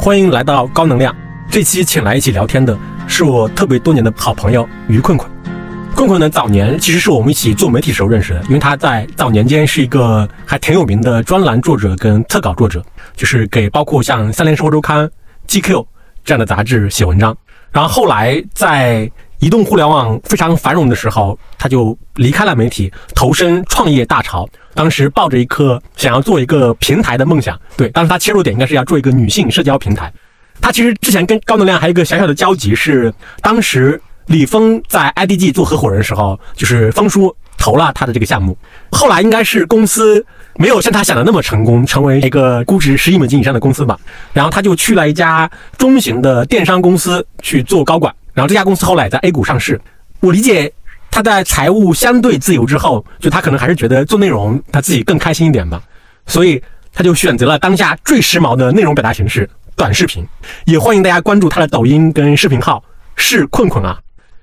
欢迎来到高能量。这期请来一起聊天的是我特别多年的好朋友于困困。困困呢，早年其实是我们一起做媒体时候认识的，因为他在早年间是一个还挺有名的专栏作者跟特稿作者，就是给包括像《三联生活周刊》、GQ 这样的杂志写文章。然后后来在移动互联网非常繁荣的时候，他就离开了媒体，投身创业大潮。当时抱着一颗想要做一个平台的梦想，对，当时他切入点应该是要做一个女性社交平台。他其实之前跟高能量还有一个小小的交集是，当时李峰在 IDG 做合伙人的时候，就是峰叔投了他的这个项目。后来应该是公司没有像他想的那么成功，成为一个估值十亿美金以上的公司吧。然后他就去了一家中型的电商公司去做高管。然后这家公司后来在 A 股上市，我理解他在财务相对自由之后，就他可能还是觉得做内容他自己更开心一点吧，所以他就选择了当下最时髦的内容表达形式——短视频。也欢迎大家关注他的抖音跟视频号“是困困啊”。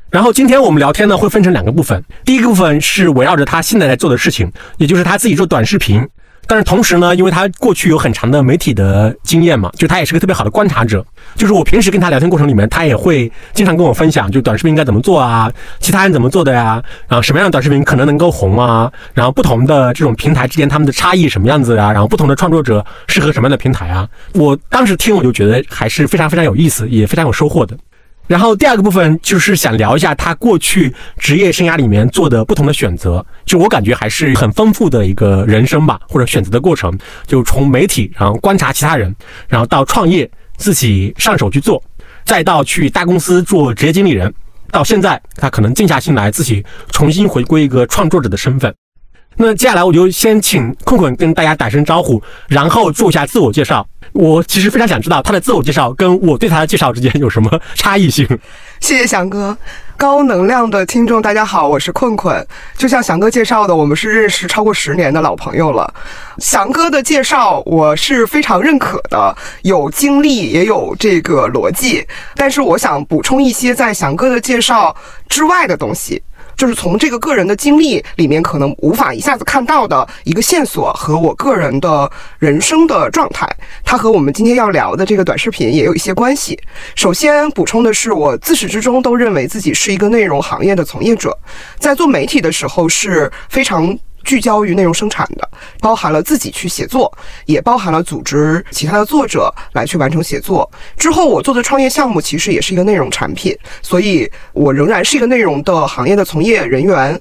然后今天我们聊天呢会分成两个部分，第一个部分是围绕着他现在在做的事情，也就是他自己做短视频。但是同时呢，因为他过去有很长的媒体的经验嘛，就他也是个特别好的观察者。就是我平时跟他聊天过程里面，他也会经常跟我分享，就短视频应该怎么做啊，其他人怎么做的呀，然后什么样的短视频可能能够红啊，然后不同的这种平台之间他们的差异什么样子啊，然后不同的创作者适合什么样的平台啊。我当时听我就觉得还是非常非常有意思，也非常有收获的。然后第二个部分就是想聊一下他过去职业生涯里面做的不同的选择，就我感觉还是很丰富的一个人生吧，或者选择的过程，就从媒体，然后观察其他人，然后到创业自己上手去做，再到去大公司做职业经理人，到现在他可能静下心来自己重新回归一个创作者的身份。那接下来我就先请困困跟大家打声招呼，然后做一下自我介绍。我其实非常想知道他的自我介绍跟我对他的介绍之间有什么差异性。谢谢翔哥，高能量的听众大家好，我是困困。就像翔哥介绍的，我们是认识超过十年的老朋友了。翔哥的介绍我是非常认可的，有经历也有这个逻辑。但是我想补充一些在翔哥的介绍之外的东西。就是从这个个人的经历里面，可能无法一下子看到的一个线索和我个人的人生的状态，它和我们今天要聊的这个短视频也有一些关系。首先补充的是，我自始至终都认为自己是一个内容行业的从业者，在做媒体的时候是非常。聚焦于内容生产的，包含了自己去写作，也包含了组织其他的作者来去完成写作。之后我做的创业项目其实也是一个内容产品，所以我仍然是一个内容的行业的从业人员。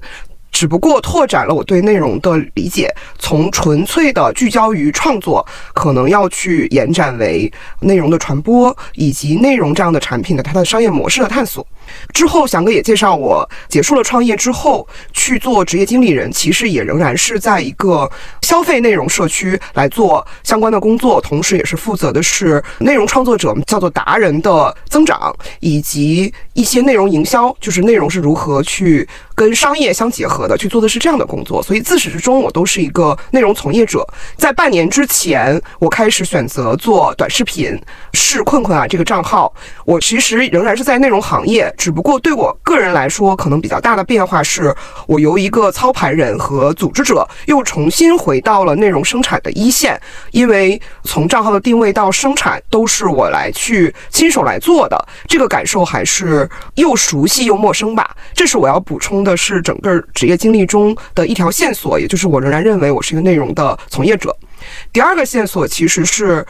只不过拓展了我对内容的理解，从纯粹的聚焦于创作，可能要去延展为内容的传播，以及内容这样的产品的它的商业模式的探索。之后，翔哥也介绍我结束了创业之后去做职业经理人，其实也仍然是在一个消费内容社区来做相关的工作，同时也是负责的是内容创作者叫做达人的增长，以及一些内容营销，就是内容是如何去跟商业相结合。的去做的是这样的工作，所以自始至终我都是一个内容从业者。在半年之前，我开始选择做短视频，是困困啊这个账号。我其实仍然是在内容行业，只不过对我个人来说，可能比较大的变化是我由一个操盘人和组织者，又重新回到了内容生产的一线。因为从账号的定位到生产，都是我来去亲手来做的，这个感受还是又熟悉又陌生吧。这是我要补充的，是整个职业。经历中的一条线索，也就是我仍然认为我是一个内容的从业者。第二个线索其实是。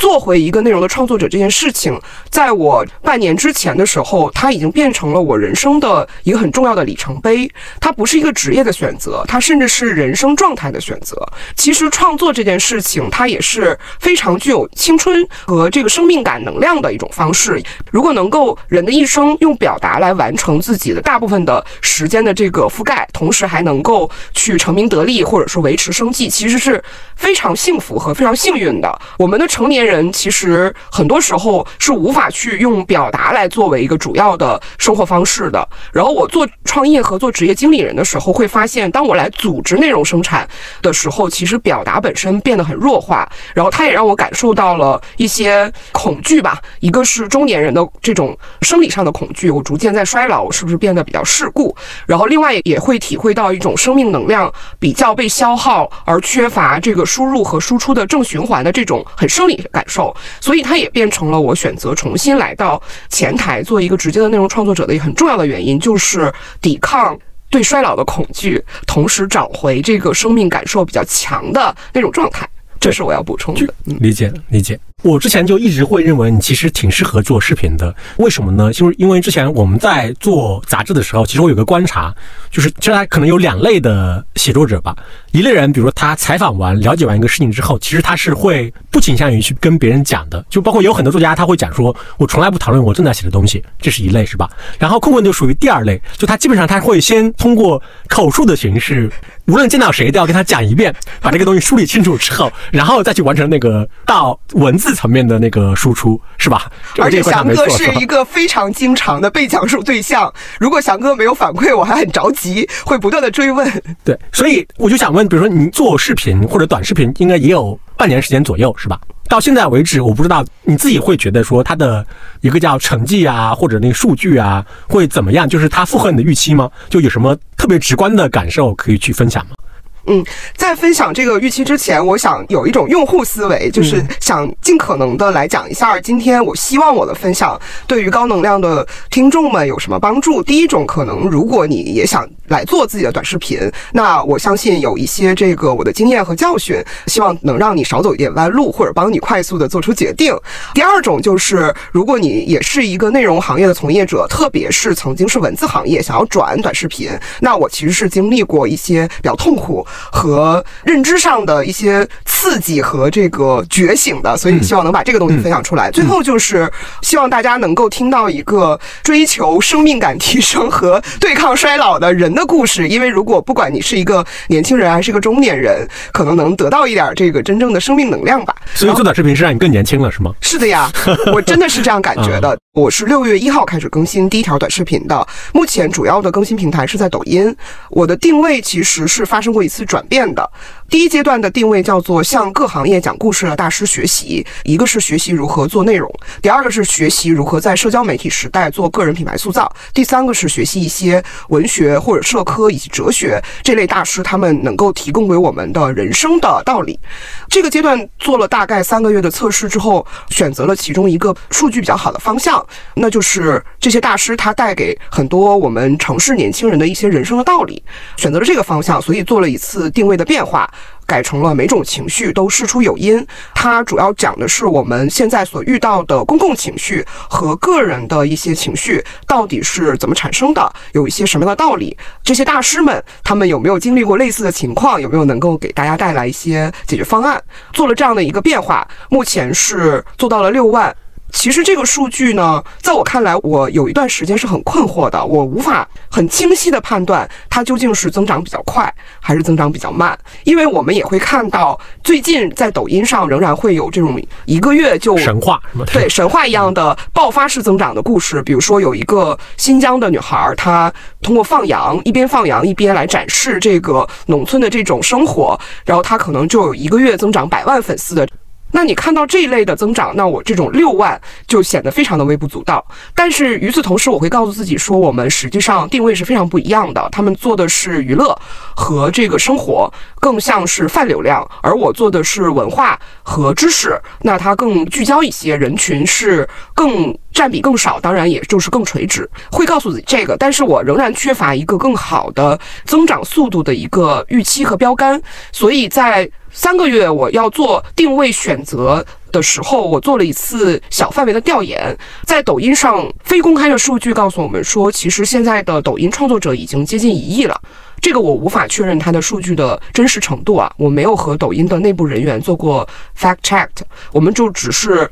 做回一个内容的创作者这件事情，在我半年之前的时候，它已经变成了我人生的一个很重要的里程碑。它不是一个职业的选择，它甚至是人生状态的选择。其实创作这件事情，它也是非常具有青春和这个生命感能量的一种方式。如果能够人的一生用表达来完成自己的大部分的时间的这个覆盖，同时还能够去成名得利，或者说维持生计，其实是非常幸福和非常幸运的。我们的成年。人人其实很多时候是无法去用表达来作为一个主要的生活方式的。然后我做创业和做职业经理人的时候，会发现，当我来组织内容生产的时候，其实表达本身变得很弱化。然后它也让我感受到了一些恐惧吧。一个是中年人的这种生理上的恐惧，我逐渐在衰老，我是不是变得比较世故？然后另外也会体会到一种生命能量比较被消耗，而缺乏这个输入和输出的正循环的这种很生理。感受，所以它也变成了我选择重新来到前台做一个直接的内容创作者的很重要的原因，就是抵抗对衰老的恐惧，同时找回这个生命感受比较强的那种状态。这是我要补充的。理解理解。我之前就一直会认为你其实挺适合做视频的，为什么呢？就是因为之前我们在做杂志的时候，其实我有个观察，就是其实可能有两类的写作者吧。一类人，比如说他采访完、了解完一个事情之后，其实他是会不倾向于去跟别人讲的，就包括有很多作家他会讲说，我从来不讨论我正在写的东西，这是一类，是吧？然后困困就属于第二类，就他基本上他会先通过口述的形式，无论见到谁都要跟他讲一遍，把这个东西梳理清楚之后，然后再去完成那个到文字。层面的那个输出是吧？而且翔哥是一个非常经常的被讲述对象。如果翔哥没有反馈，我还很着急，会不断的追问。对，所以我就想问，比如说你做视频或者短视频，应该也有半年时间左右是吧？到现在为止，我不知道你自己会觉得说它的一个叫成绩啊，或者那个数据啊，会怎么样？就是它符合你的预期吗？就有什么特别直观的感受可以去分享吗？嗯，在分享这个预期之前，我想有一种用户思维，就是想尽可能的来讲一下今天我希望我的分享对于高能量的听众们有什么帮助。第一种可能，如果你也想来做自己的短视频，那我相信有一些这个我的经验和教训，希望能让你少走一点弯路，或者帮你快速的做出决定。第二种就是，如果你也是一个内容行业的从业者，特别是曾经是文字行业想要转短视频，那我其实是经历过一些比较痛苦。和认知上的一些刺激和这个觉醒的，所以希望能把这个东西分享出来。最后就是希望大家能够听到一个追求生命感提升和对抗衰老的人的故事。因为如果不管你是一个年轻人还是一个中年人，可能能得到一点这个真正的生命能量吧。所以做短视频是让你更年轻了，是吗？是的呀，我真的是这样感觉的。我是六月一号开始更新第一条短视频的，目前主要的更新平台是在抖音。我的定位其实是发生过一次转变的。第一阶段的定位叫做向各行业讲故事的大师学习，一个是学习如何做内容，第二个是学习如何在社交媒体时代做个人品牌塑造，第三个是学习一些文学或者社科以及哲学这类大师他们能够提供给我们的人生的道理。这个阶段做了大概三个月的测试之后，选择了其中一个数据比较好的方向。那就是这些大师他带给很多我们城市年轻人的一些人生的道理，选择了这个方向，所以做了一次定位的变化，改成了每种情绪都事出有因。它主要讲的是我们现在所遇到的公共情绪和个人的一些情绪到底是怎么产生的，有一些什么样的道理。这些大师们他们有没有经历过类似的情况，有没有能够给大家带来一些解决方案？做了这样的一个变化，目前是做到了六万。其实这个数据呢，在我看来，我有一段时间是很困惑的，我无法很清晰的判断它究竟是增长比较快还是增长比较慢。因为我们也会看到，最近在抖音上仍然会有这种一个月就神话，对神话一样的爆发式增长的故事。比如说有一个新疆的女孩，她通过放羊，一边放羊一边来展示这个农村的这种生活，然后她可能就有一个月增长百万粉丝的。那你看到这一类的增长，那我这种六万就显得非常的微不足道。但是与此同时，我会告诉自己说，我们实际上定位是非常不一样的。他们做的是娱乐和这个生活，更像是泛流量，而我做的是文化和知识。那它更聚焦一些，人群是更占比更少，当然也就是更垂直。会告诉自己这个，但是我仍然缺乏一个更好的增长速度的一个预期和标杆，所以在。三个月，我要做定位选择的时候，我做了一次小范围的调研，在抖音上非公开的数据告诉我们说，其实现在的抖音创作者已经接近一亿了。这个我无法确认它的数据的真实程度啊，我没有和抖音的内部人员做过 fact check，我们就只是。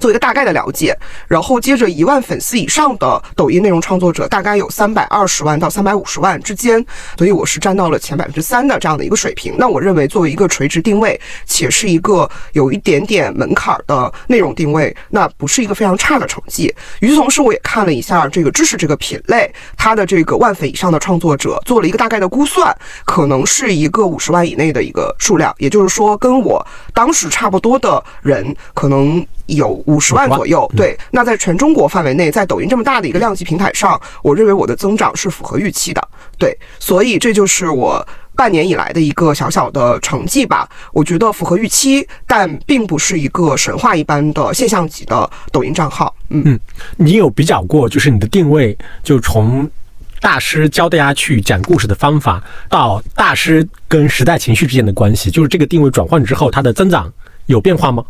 做一个大概的了解，然后接着一万粉丝以上的抖音内容创作者大概有三百二十万到三百五十万之间，所以我是占到了前百分之三的这样的一个水平。那我认为作为一个垂直定位，且是一个有一点点门槛的内容定位，那不是一个非常差的成绩。与此同时，我也看了一下这个知识这个品类，它的这个万粉以上的创作者做了一个大概的估算，可能是一个五十万以内的一个数量，也就是说跟我当时差不多的人可能。有五十万左右，对。那在全中国范围内，在抖音这么大的一个量级平台上，我认为我的增长是符合预期的，对。所以这就是我半年以来的一个小小的成绩吧，我觉得符合预期，但并不是一个神话一般的现象级的抖音账号。嗯嗯，你有比较过，就是你的定位，就从大师教大家去讲故事的方法，到大师跟时代情绪之间的关系，就是这个定位转换之后，它的增长有变化吗？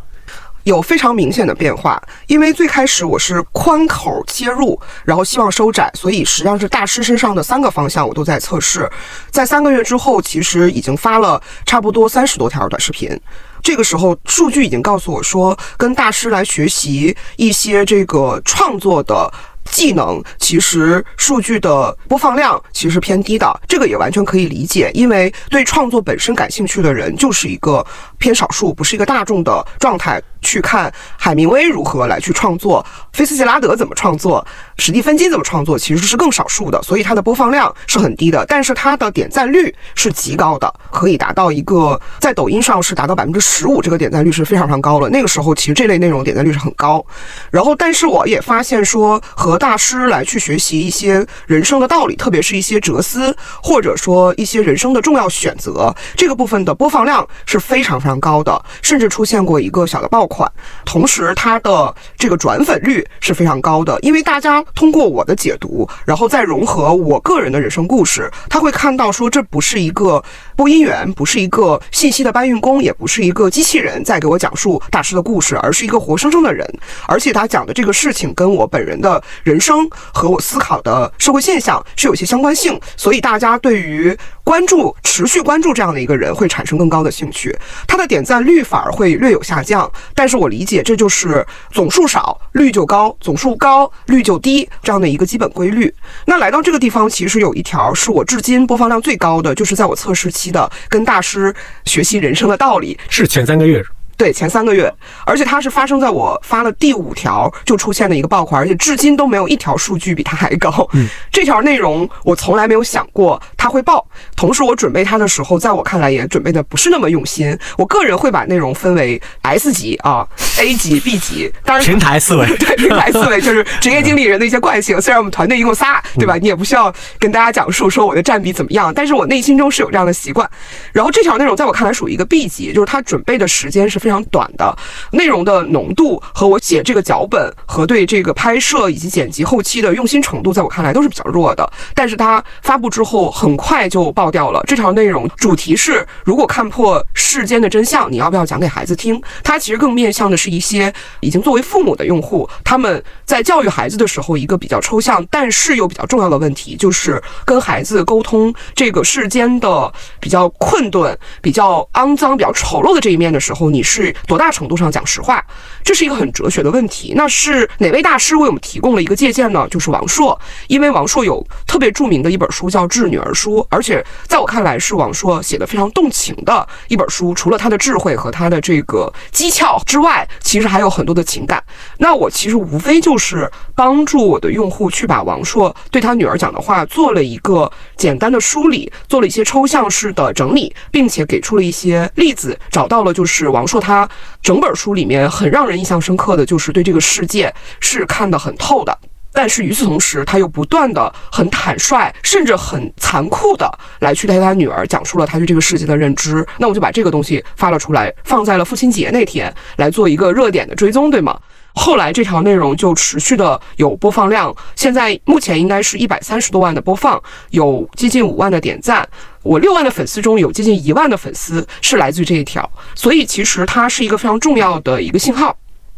有非常明显的变化，因为最开始我是宽口切入，然后希望收窄，所以实际上是大师身上的三个方向我都在测试。在三个月之后，其实已经发了差不多三十多条短视频。这个时候，数据已经告诉我说，跟大师来学习一些这个创作的。技能其实数据的播放量其实偏低的，这个也完全可以理解，因为对创作本身感兴趣的人就是一个偏少数，不是一个大众的状态。去看海明威如何来去创作，菲斯杰拉德怎么创作，史蒂芬金怎么创作，其实是更少数的，所以它的播放量是很低的，但是它的点赞率是极高的，可以达到一个在抖音上是达到百分之十五，这个点赞率是非常非常高了。那个时候其实这类内容点赞率是很高，然后但是我也发现说和大师来去学习一些人生的道理，特别是一些哲思，或者说一些人生的重要选择，这个部分的播放量是非常非常高的，甚至出现过一个小的爆款。同时，它的这个转粉率是非常高的，因为大家通过我的解读，然后再融合我个人的人生故事，他会看到说这不是一个播音员，不是一个信息的搬运工，也不是一个机器人在给我讲述大师的故事，而是一个活生生的人，而且他讲的这个事情跟我本人的人生和我思考的社会现象是有些相关性，所以大家对于关注、持续关注这样的一个人会产生更高的兴趣，他的点赞率反而会略有下降，但是我理解这就是总数少率就高，总数高率就低这样的一个基本规律。那来到这个地方，其实有一条是我至今播放量最高的，就是在我测试期的跟大师学习人生的道理，是前三个月。对，前三个月，而且它是发生在我发了第五条就出现的一个爆款，而且至今都没有一条数据比它还高。嗯，这条内容我从来没有想过它会爆，同时我准备它的时候，在我看来也准备的不是那么用心。我个人会把内容分为 S 级啊、A 级、B 级，当然平台思维，对平台思维就是职业经理人的一些惯性。虽然我们团队一共仨，对吧？你也不需要跟大家讲述说我的占比怎么样，但是我内心中是有这样的习惯。然后这条内容在我看来属于一个 B 级，就是它准备的时间是。非常短的内容的浓度和我写这个脚本和对这个拍摄以及剪辑后期的用心程度，在我看来都是比较弱的。但是它发布之后很快就爆掉了。这条内容主题是：如果看破世间的真相，你要不要讲给孩子听？它其实更面向的是一些已经作为父母的用户，他们在教育孩子的时候，一个比较抽象但是又比较重要的问题，就是跟孩子沟通这个世间的比较困顿、比较肮脏、比较丑陋的这一面的时候，你是。是多大程度上讲实话，这是一个很哲学的问题。那是哪位大师为我们提供了一个借鉴呢？就是王朔，因为王朔有特别著名的一本书叫《致女儿书》，而且在我看来是王朔写的非常动情的一本书。除了他的智慧和他的这个机巧之外，其实还有很多的情感。那我其实无非就是帮助我的用户去把王朔对他女儿讲的话做了一个简单的梳理，做了一些抽象式的整理，并且给出了一些例子，找到了就是王朔。他整本书里面很让人印象深刻的就是对这个世界是看得很透的，但是与此同时，他又不断的很坦率，甚至很残酷的来去对他女儿讲述了他对这个世界的认知。那我就把这个东西发了出来，放在了父亲节那天来做一个热点的追踪，对吗？后来这条内容就持续的有播放量，现在目前应该是一百三十多万的播放，有接近五万的点赞。我六万的粉丝中有接近一万的粉丝是来自于这一条，所以其实它是一个非常重要的一个信号。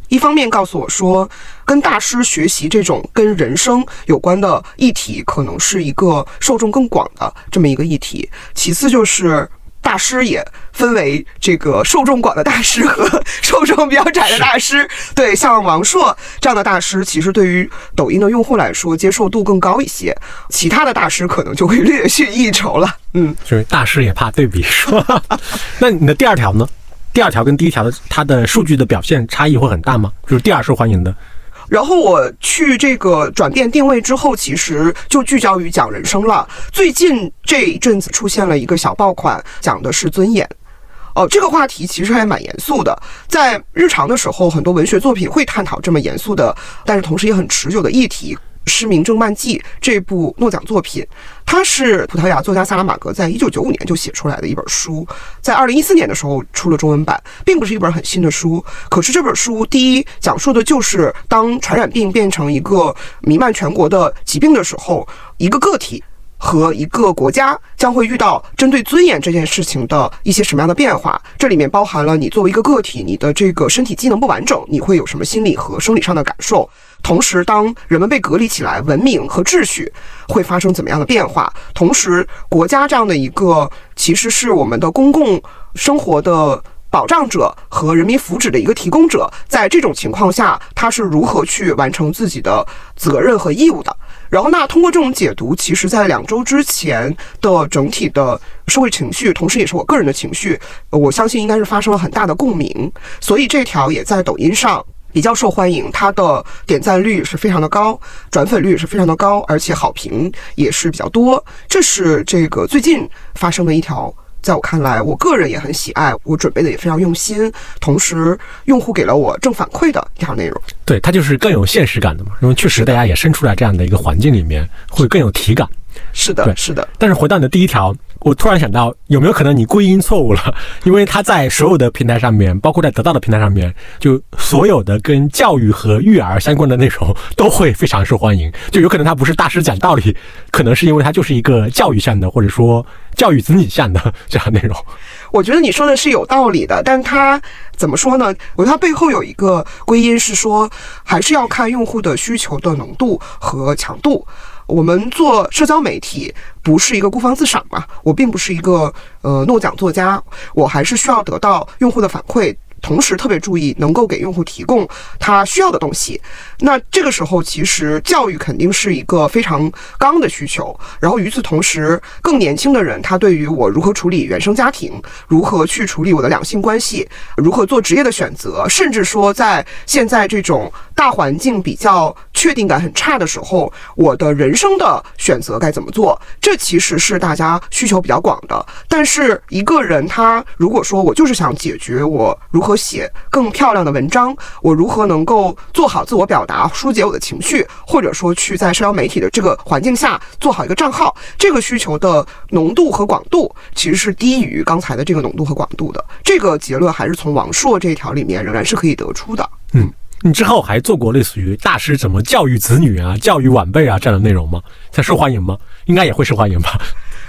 一方面告诉我说，跟大师学习这种跟人生有关的议题，可能是一个受众更广的这么一个议题。其次就是。大师也分为这个受众广的大师和 受众比较窄的大师。对，像王朔这样的大师，其实对于抖音的用户来说，接受度更高一些。其他的大师可能就会略逊一筹了。嗯，就是大师也怕对比，是吧？那你的第二条呢？第二条跟第一条的它的数据的表现差异会很大吗？就是第二受欢迎的。然后我去这个转变定位之后，其实就聚焦于讲人生了。最近这一阵子出现了一个小爆款，讲的是尊严。哦，这个话题其实还蛮严肃的。在日常的时候，很多文学作品会探讨这么严肃的，但是同时也很持久的议题。《失明症漫记》这部诺奖作品，它是葡萄牙作家萨拉马格在一九九五年就写出来的一本书，在二零一四年的时候出了中文版，并不是一本很新的书。可是这本书第一讲述的就是当传染病变成一个弥漫全国的疾病的时候，一个个体。和一个国家将会遇到针对尊严这件事情的一些什么样的变化？这里面包含了你作为一个个体，你的这个身体机能不完整，你会有什么心理和生理上的感受？同时，当人们被隔离起来，文明和秩序会发生怎么样的变化？同时，国家这样的一个其实是我们的公共生活的保障者和人民福祉的一个提供者，在这种情况下，他是如何去完成自己的责任和义务的？然后，那通过这种解读，其实，在两周之前的整体的社会情绪，同时也是我个人的情绪，我相信应该是发生了很大的共鸣。所以这条也在抖音上比较受欢迎，它的点赞率是非常的高，转粉率是非常的高，而且好评也是比较多。这是这个最近发生的一条。在我看来，我个人也很喜爱，我准备的也非常用心，同时用户给了我正反馈的一条内容。对，它就是更有现实感的嘛，因为确实大家也身处在这样的一个环境里面，会更有体感。是的，是的。但是回到你的第一条。我突然想到，有没有可能你归因错误了？因为他在所有的平台上面，包括在得到的平台上面，就所有的跟教育和育儿相关的内容都会非常受欢迎。就有可能他不是大师讲道理，可能是因为他就是一个教育向的，或者说教育子女向的这样内容。我觉得你说的是有道理的，但他怎么说呢？我觉得他背后有一个归因是说，还是要看用户的需求的浓度和强度。我们做社交媒体不是一个孤芳自赏嘛？我并不是一个呃诺奖作家，我还是需要得到用户的反馈。同时特别注意能够给用户提供他需要的东西，那这个时候其实教育肯定是一个非常刚的需求。然后与此同时，更年轻的人他对于我如何处理原生家庭，如何去处理我的两性关系，如何做职业的选择，甚至说在现在这种大环境比较确定感很差的时候，我的人生的选择该怎么做，这其实是大家需求比较广的。但是一个人他如果说我就是想解决我如何写更漂亮的文章，我如何能够做好自我表达，疏解我的情绪，或者说去在社交媒体的这个环境下做好一个账号，这个需求的浓度和广度其实是低于刚才的这个浓度和广度的。这个结论还是从王朔这一条里面仍然是可以得出的。嗯，你之后还做过类似于大师怎么教育子女啊、教育晚辈啊这样的内容吗？在受欢迎吗？应该也会受欢迎吧。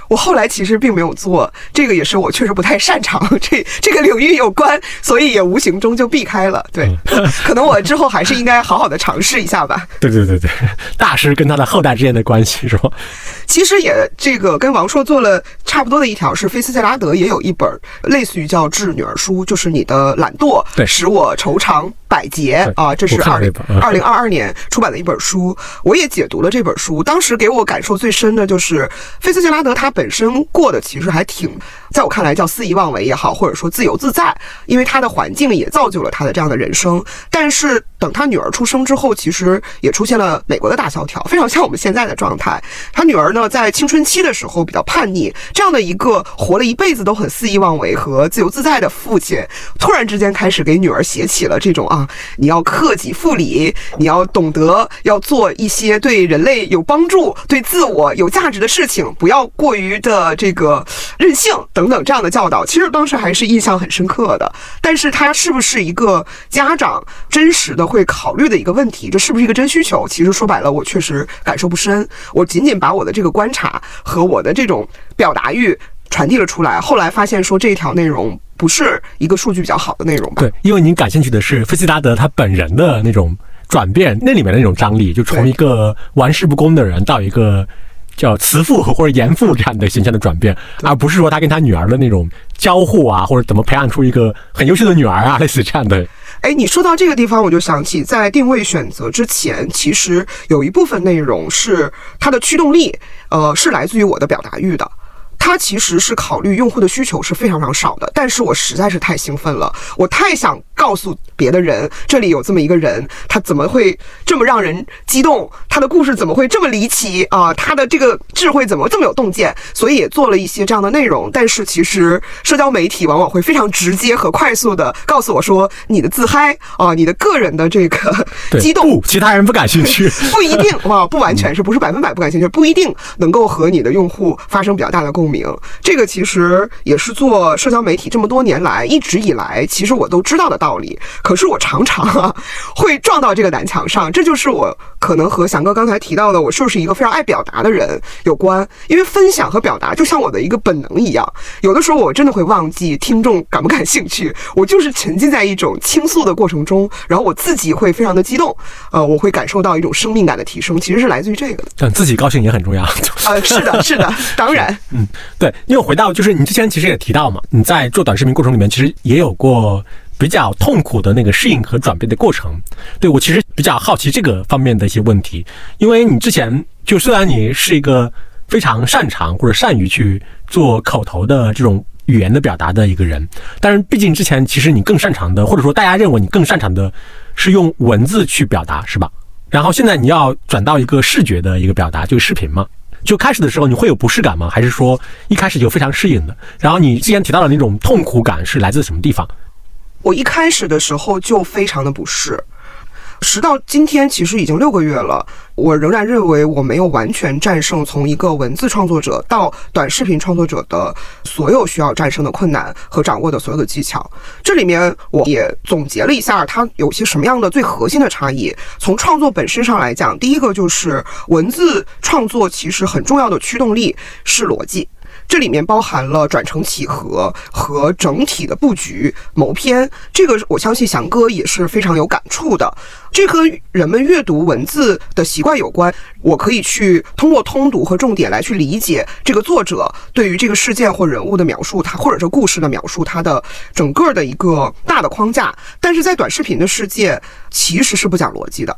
我后来其实并没有做这个，也是我确实不太擅长这这个领域有关，所以也无形中就避开了。对，可能我之后还是应该好好的尝试一下吧。对对对对，大师跟他的后代之间的关系是吧？其实也这个跟王朔做了差不多的一条，是菲斯杰拉德也有一本类似于叫《致女儿书》，就是你的懒惰使我愁肠百劫啊。这是二零二零二二年出版的一本书，我也解读了这本书。当时给我感受最深的就是菲斯杰拉德他。本身过得其实还挺，在我看来叫肆意妄为也好，或者说自由自在，因为他的环境也造就了他的这样的人生。但是等他女儿出生之后，其实也出现了美国的大萧条，非常像我们现在的状态。他女儿呢，在青春期的时候比较叛逆，这样的一个活了一辈子都很肆意妄为和自由自在的父亲，突然之间开始给女儿写起了这种啊，你要克己复礼，你要懂得要做一些对人类有帮助、对自我有价值的事情，不要过于。的这个任性等等这样的教导，其实当时还是印象很深刻的。但是它是不是一个家长真实的会考虑的一个问题？这是不是一个真需求？其实说白了，我确实感受不深。我仅仅把我的这个观察和我的这种表达欲传递了出来。后来发现说这一条内容不是一个数据比较好的内容。对，因为您感兴趣的是费希达德他本人的那种转变，那里面的那种张力，就从一个玩世不恭的人到一个。叫慈父 或者严父这样的形象的转变，而不是说他跟他女儿的那种交互啊，或者怎么培养出一个很优秀的女儿啊，类似这样的。哎，你说到这个地方，我就想起在定位选择之前，其实有一部分内容是它的驱动力，呃，是来自于我的表达欲的。它其实是考虑用户的需求是非常非常少的，但是我实在是太兴奋了，我太想告诉别的人，这里有这么一个人，他怎么会这么让人激动？他的故事怎么会这么离奇啊？他的这个智慧怎么这么有洞见？所以也做了一些这样的内容。但是其实社交媒体往往会非常直接和快速的告诉我说，你的自嗨啊，你的个人的这个 激动，不，其他人不感兴趣，不一定哇，不完全是不是百分百不感兴趣，不一定能够和你的用户发生比较大的共鸣。这个其实也是做。社交媒体这么多年来，一直以来，其实我都知道的道理。可是我常常啊，会撞到这个南墙上。这就是我可能和翔哥刚才提到的，我是不是一个非常爱表达的人有关。因为分享和表达就像我的一个本能一样，有的时候我真的会忘记听众感不感兴趣。我就是沉浸在一种倾诉的过程中，然后我自己会非常的激动。呃，我会感受到一种生命感的提升，其实是来自于这个的。但自己高兴也很重要。呃，是的，是的，当然，嗯，对。因为回到就是你之前其实也提到嘛。你在做短视频过程里面，其实也有过比较痛苦的那个适应和转变的过程。对我其实比较好奇这个方面的一些问题，因为你之前就虽然你是一个非常擅长或者善于去做口头的这种语言的表达的一个人，但是毕竟之前其实你更擅长的，或者说大家认为你更擅长的是用文字去表达，是吧？然后现在你要转到一个视觉的一个表达，就是视频嘛。就开始的时候你会有不适感吗？还是说一开始就非常适应的？然后你之前提到的那种痛苦感是来自什么地方？我一开始的时候就非常的不适。时到今天，其实已经六个月了，我仍然认为我没有完全战胜从一个文字创作者到短视频创作者的所有需要战胜的困难和掌握的所有的技巧。这里面我也总结了一下，它有些什么样的最核心的差异。从创作本身上来讲，第一个就是文字创作其实很重要的驱动力是逻辑。这里面包含了转承起合和整体的布局谋篇，这个我相信翔哥也是非常有感触的。这和人们阅读文字的习惯有关。我可以去通过通读和重点来去理解这个作者对于这个事件或人物的描述，他或者这故事的描述，它的整个的一个大的框架。但是在短视频的世界，其实是不讲逻辑的。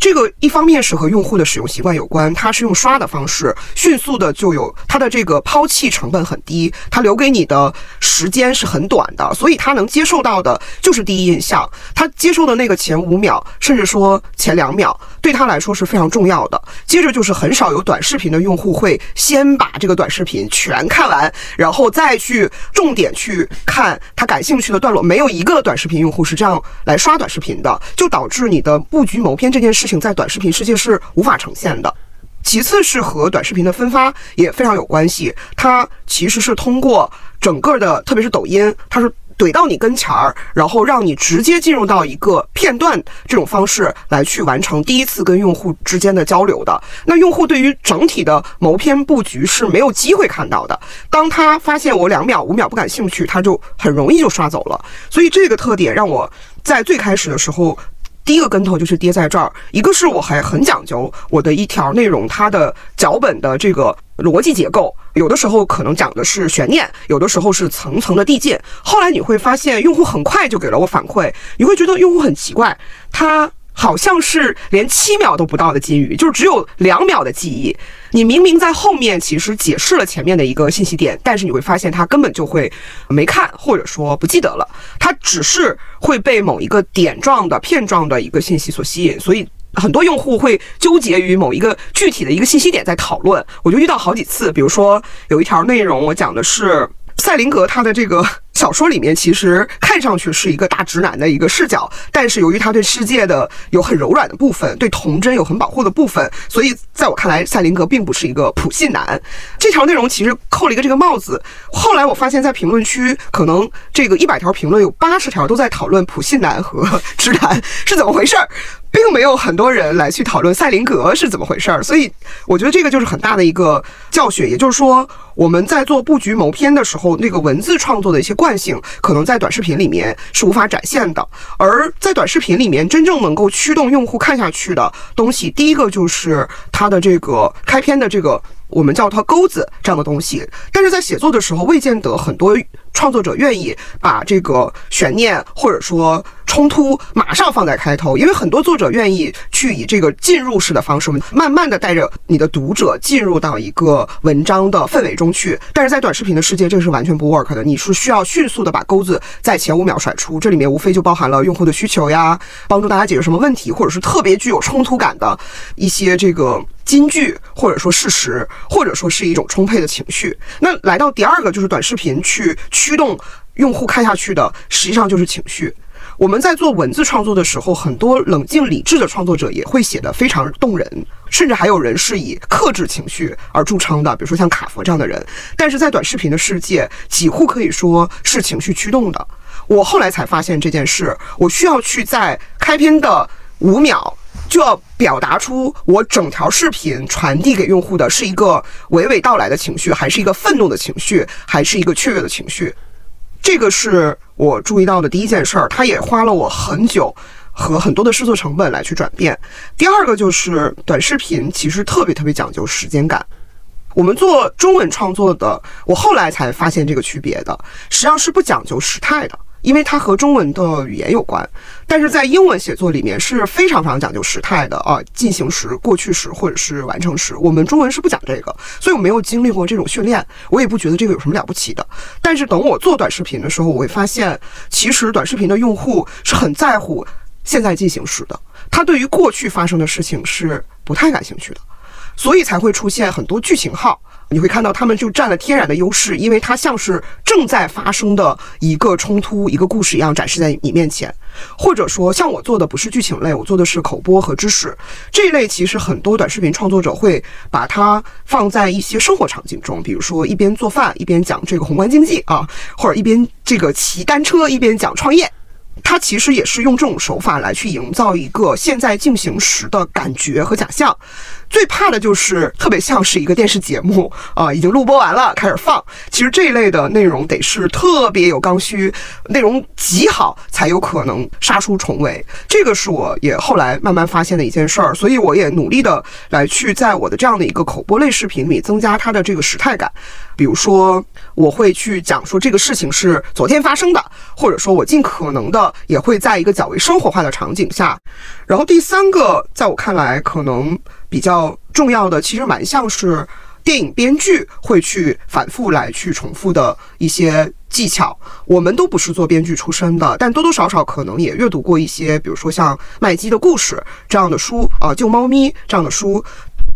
这个一方面是和用户的使用习惯有关，它是用刷的方式，迅速的就有它的这个抛弃成本很低，它留给你的时间是很短的，所以它能接受到的就是第一印象，它接受的那个前五秒，甚至说前两秒，对他来说是非常重要的。接着就是很少有短视频的用户会先把这个短视频全看完，然后再去重点去看他感兴趣的段落，没有一个短视频用户是这样来刷短视频的，就导致你的布局谋篇这件事情。在短视频世界是无法呈现的。其次是和短视频的分发也非常有关系，它其实是通过整个的，特别是抖音，它是。怼到你跟前儿，然后让你直接进入到一个片段这种方式来去完成第一次跟用户之间的交流的。那用户对于整体的谋篇布局是没有机会看到的。当他发现我两秒、五秒不感兴趣，他就很容易就刷走了。所以这个特点让我在最开始的时候。第一个跟头就是跌在这儿，一个是我还很讲究我的一条内容，它的脚本的这个逻辑结构，有的时候可能讲的是悬念，有的时候是层层的递进。后来你会发现，用户很快就给了我反馈，你会觉得用户很奇怪，他。好像是连七秒都不到的金鱼，就是只有两秒的记忆。你明明在后面其实解释了前面的一个信息点，但是你会发现他根本就会没看，或者说不记得了。他只是会被某一个点状的片状的一个信息所吸引，所以很多用户会纠结于某一个具体的一个信息点在讨论。我就遇到好几次，比如说有一条内容，我讲的是赛林格他的这个。小说里面其实看上去是一个大直男的一个视角，但是由于他对世界的有很柔软的部分，对童真有很保护的部分，所以在我看来，赛林格并不是一个普信男。这条内容其实扣了一个这个帽子。后来我发现，在评论区，可能这个一百条评论有八十条都在讨论普信男和直男是怎么回事儿。并没有很多人来去讨论赛林格是怎么回事儿，所以我觉得这个就是很大的一个教训。也就是说，我们在做布局谋篇的时候，那个文字创作的一些惯惯性，可能在短视频里面是无法展现的。而在短视频里面，真正能够驱动用户看下去的东西，第一个就是它的这个开篇的这个我们叫它钩子这样的东西，但是在写作的时候，未见得很多创作者愿意把这个悬念或者说冲突马上放在开头，因为很多作者愿意去以这个进入式的方式，慢慢的带着你的读者进入到一个文章的氛围中去。但是在短视频的世界，这是完全不 work 的，你是需要迅速的把钩子在前五秒甩出，这里面无非就包含了用户的需求呀，帮助大家解决什么问题，或者是特别具有冲突感的一些这个。金句，或者说事实，或者说是一种充沛的情绪。那来到第二个，就是短视频去驱动用户看下去的，实际上就是情绪。我们在做文字创作的时候，很多冷静理智的创作者也会写得非常动人，甚至还有人是以克制情绪而著称的，比如说像卡佛这样的人。但是在短视频的世界，几乎可以说是情绪驱动的。我后来才发现这件事，我需要去在开篇的五秒。就要表达出我整条视频传递给用户的是一个娓娓道来的情绪，还是一个愤怒的情绪，还是一个雀跃的情绪？这个是我注意到的第一件事儿，它也花了我很久和很多的试错成本来去转变。第二个就是短视频其实特别特别讲究时间感。我们做中文创作的，我后来才发现这个区别的，实际上是不讲究时态的。因为它和中文的语言有关，但是在英文写作里面是非常非常讲究时态的啊，进行时、过去时或者是完成时。我们中文是不讲这个，所以我没有经历过这种训练，我也不觉得这个有什么了不起的。但是等我做短视频的时候，我会发现，其实短视频的用户是很在乎现在进行时的，他对于过去发生的事情是不太感兴趣的，所以才会出现很多剧情号。你会看到他们就占了天然的优势，因为它像是正在发生的一个冲突、一个故事一样展示在你面前。或者说，像我做的不是剧情类，我做的是口播和知识这一类。其实很多短视频创作者会把它放在一些生活场景中，比如说一边做饭一边讲这个宏观经济啊，或者一边这个骑单车一边讲创业。它其实也是用这种手法来去营造一个现在进行时的感觉和假象。最怕的就是特别像是一个电视节目啊，已经录播完了开始放。其实这一类的内容得是特别有刚需，内容极好才有可能杀出重围。这个是我也后来慢慢发现的一件事儿，所以我也努力的来去在我的这样的一个口播类视频里增加它的这个时态感。比如说，我会去讲说这个事情是昨天发生的，或者说我尽可能的也会在一个较为生活化的场景下。然后第三个，在我看来可能。比较重要的，其实蛮像是电影编剧会去反复来去重复的一些技巧。我们都不是做编剧出身的，但多多少少可能也阅读过一些，比如说像麦基的故事这样的书啊，救猫咪这样的书。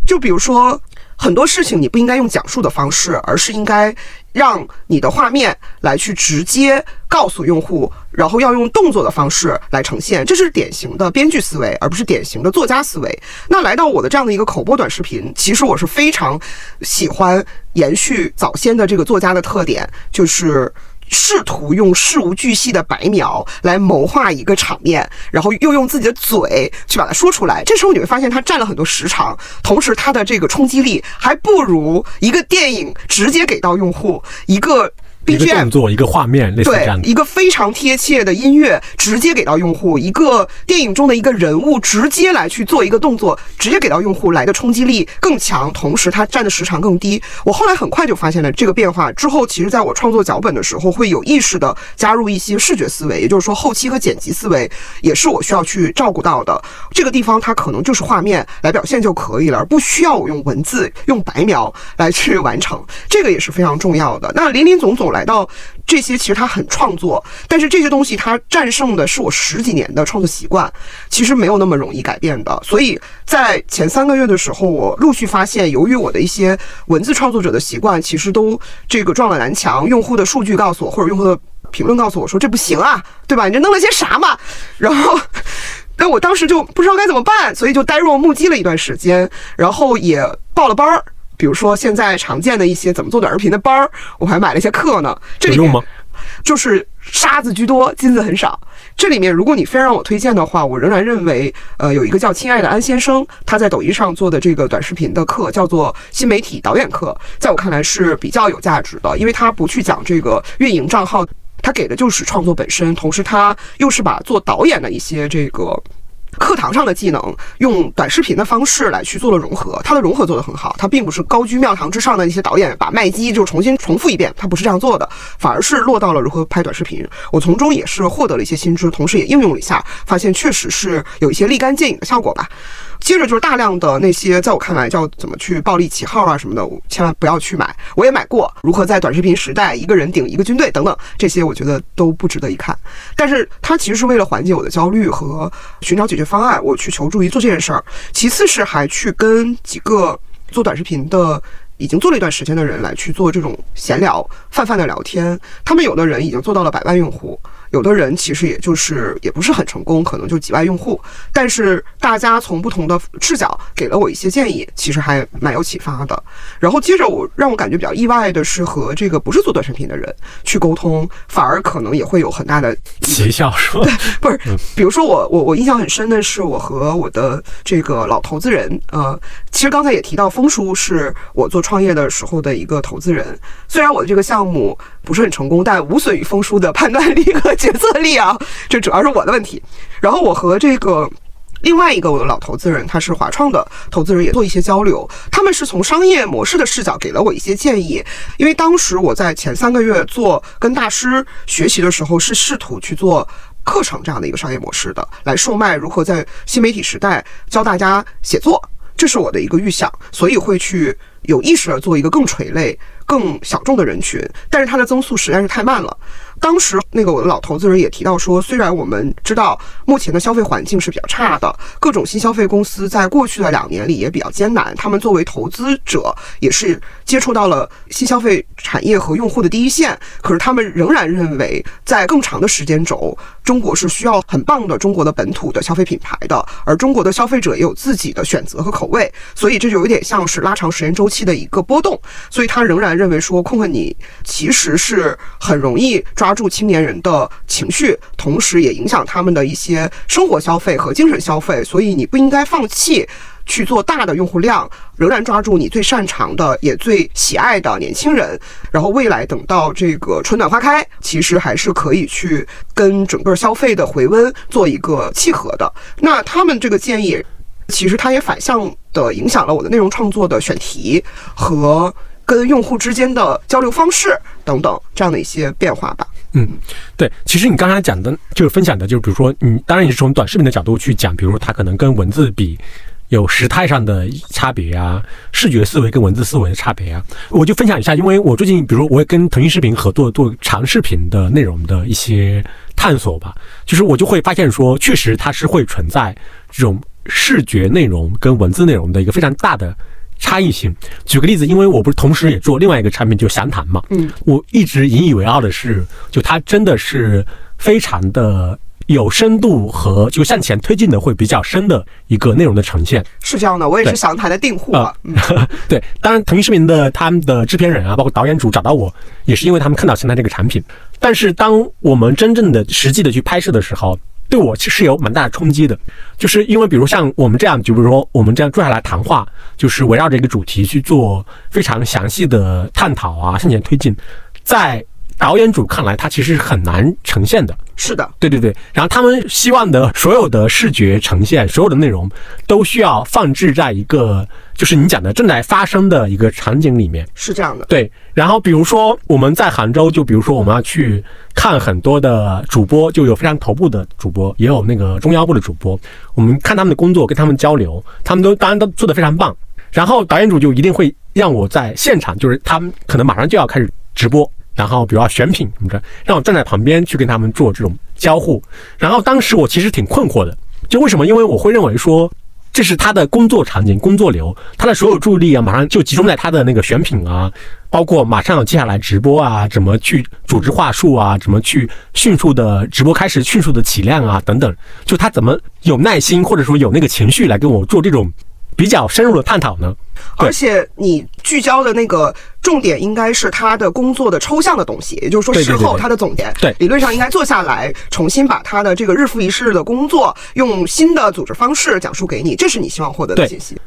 就比如说很多事情，你不应该用讲述的方式，而是应该。让你的画面来去直接告诉用户，然后要用动作的方式来呈现，这是典型的编剧思维，而不是典型的作家思维。那来到我的这样的一个口播短视频，其实我是非常喜欢延续早先的这个作家的特点，就是。试图用事无巨细的白描来谋划一个场面，然后又用自己的嘴去把它说出来。这时候你会发现，它占了很多时长，同时它的这个冲击力还不如一个电影直接给到用户一个。一个动作，一个画面，类似这样的，一个非常贴切的音乐，直接给到用户；一个电影中的一个人物，直接来去做一个动作，直接给到用户，来的冲击力更强，同时它占的时长更低。我后来很快就发现了这个变化之后，其实在我创作脚本的时候，会有意识的加入一些视觉思维，也就是说后期和剪辑思维也是我需要去照顾到的。这个地方它可能就是画面来表现就可以了，而不需要我用文字、用白描来去完成。这个也是非常重要的。那林林总总。来到这些，其实它很创作，但是这些东西它战胜的是我十几年的创作习惯，其实没有那么容易改变的。所以在前三个月的时候，我陆续发现，由于我的一些文字创作者的习惯，其实都这个撞了南墙。用户的数据告诉我，或者用户的评论告诉我说这不行啊，对吧？你这弄了些啥嘛？然后，但我当时就不知道该怎么办，所以就呆若木鸡了一段时间，然后也报了班儿。比如说，现在常见的一些怎么做短视频的班儿，我还买了一些课呢。有用吗？就是沙子居多，金子很少。这里面，如果你非让我推荐的话，我仍然认为，呃，有一个叫“亲爱的安先生”，他在抖音上做的这个短视频的课，叫做新媒体导演课，在我看来是比较有价值的，因为他不去讲这个运营账号，他给的就是创作本身，同时他又是把做导演的一些这个。课堂上的技能，用短视频的方式来去做了融合。它的融合做得很好，它并不是高居庙堂之上的那些导演把麦基就重新重复一遍，它不是这样做的，反而是落到了如何拍短视频。我从中也是获得了一些新知，同时也应用了一下，发现确实是有一些立竿见影的效果吧。接着就是大量的那些，在我看来叫怎么去暴力起号啊什么的，千万不要去买。我也买过，如何在短视频时代一个人顶一个军队等等，这些我觉得都不值得一看。但是它其实是为了缓解我的焦虑和寻找解决方案，我去求助于做这件事儿。其次是还去跟几个做短视频的。已经做了一段时间的人来去做这种闲聊、泛泛的聊天，他们有的人已经做到了百万用户。有的人其实也就是也不是很成功，可能就几万用户。但是大家从不同的视角给了我一些建议，其实还蛮有启发的。然后接着我让我感觉比较意外的是和这个不是做短视频的人去沟通，反而可能也会有很大的奇效，是吧？不是，比如说我我我印象很深的是我和我的这个老投资人，呃，其实刚才也提到峰叔是我做创业的时候的一个投资人，虽然我的这个项目不是很成功，但无损于风叔的判断力和。决策力啊，这主要是我的问题。然后我和这个另外一个我的老投资人，他是华创的投资人，也做一些交流。他们是从商业模式的视角给了我一些建议。因为当时我在前三个月做跟大师学习的时候，是试图去做课程这样的一个商业模式的，来售卖如何在新媒体时代教大家写作，这是我的一个预想，所以会去有意识的做一个更垂类、更小众的人群。但是它的增速实在是太慢了。当时那个我的老投资人也提到说，虽然我们知道目前的消费环境是比较差的，各种新消费公司在过去的两年里也比较艰难，他们作为投资者也是接触到了新消费产业和用户的第一线，可是他们仍然认为，在更长的时间轴，中国是需要很棒的中国的本土的消费品牌的，而中国的消费者也有自己的选择和口味，所以这就有点像是拉长时间周期的一个波动，所以他仍然认为说，困困你其实是很容易抓。抓住青年人的情绪，同时也影响他们的一些生活消费和精神消费，所以你不应该放弃去做大的用户量，仍然抓住你最擅长的也最喜爱的年轻人。然后未来等到这个春暖花开，其实还是可以去跟整个消费的回温做一个契合的。那他们这个建议，其实它也反向的影响了我的内容创作的选题和跟用户之间的交流方式等等这样的一些变化吧。嗯，对，其实你刚才讲的，就是分享的，就是比如说，你当然也是从短视频的角度去讲，比如说它可能跟文字比有时态上的差别啊，视觉思维跟文字思维的差别啊，我就分享一下，因为我最近，比如我也跟腾讯视频合作做长视频的内容的一些探索吧，就是我就会发现说，确实它是会存在这种视觉内容跟文字内容的一个非常大的。差异性，举个例子，因为我不是同时也做另外一个产品，就详谈嘛。嗯，我一直引以为傲的是，就它真的是非常的有深度和就向前推进的会比较深的一个内容的呈现。是这样的，我也是详谈的订户啊。对，当然腾讯视频的他们的制片人啊，包括导演组找到我，也是因为他们看到现在这个产品。但是当我们真正的实际的去拍摄的时候，对我其实有蛮大的冲击的，就是因为比如像我们这样，就比如说我们这样坐下来谈话，就是围绕着一个主题去做非常详细的探讨啊，向前推进，在导演组看来，它其实是很难呈现的。是的，对对对。然后他们希望的所有的视觉呈现，所有的内容都需要放置在一个。就是你讲的正在发生的一个场景里面，是这样的。对，然后比如说我们在杭州，就比如说我们要去看很多的主播，就有非常头部的主播，也有那个中腰部的主播。我们看他们的工作，跟他们交流，他们都当然都做得非常棒。然后导演组就一定会让我在现场，就是他们可能马上就要开始直播，然后比如要选品什么的，让我站在旁边去跟他们做这种交互。然后当时我其实挺困惑的，就为什么？因为我会认为说。这是他的工作场景、工作流，他的所有注意力啊，马上就集中在他的那个选品啊，包括马上接下来直播啊，怎么去组织话术啊，怎么去迅速的直播开始迅速的起量啊，等等，就他怎么有耐心或者说有那个情绪来跟我做这种。比较深入的探讨呢，而且你聚焦的那个重点应该是他的工作的抽象的东西，也就是说事后他的总结。对，理论上应该坐下来重新把他的这个日复一日的工作用新的组织方式讲述给你，这是你希望获得的信息。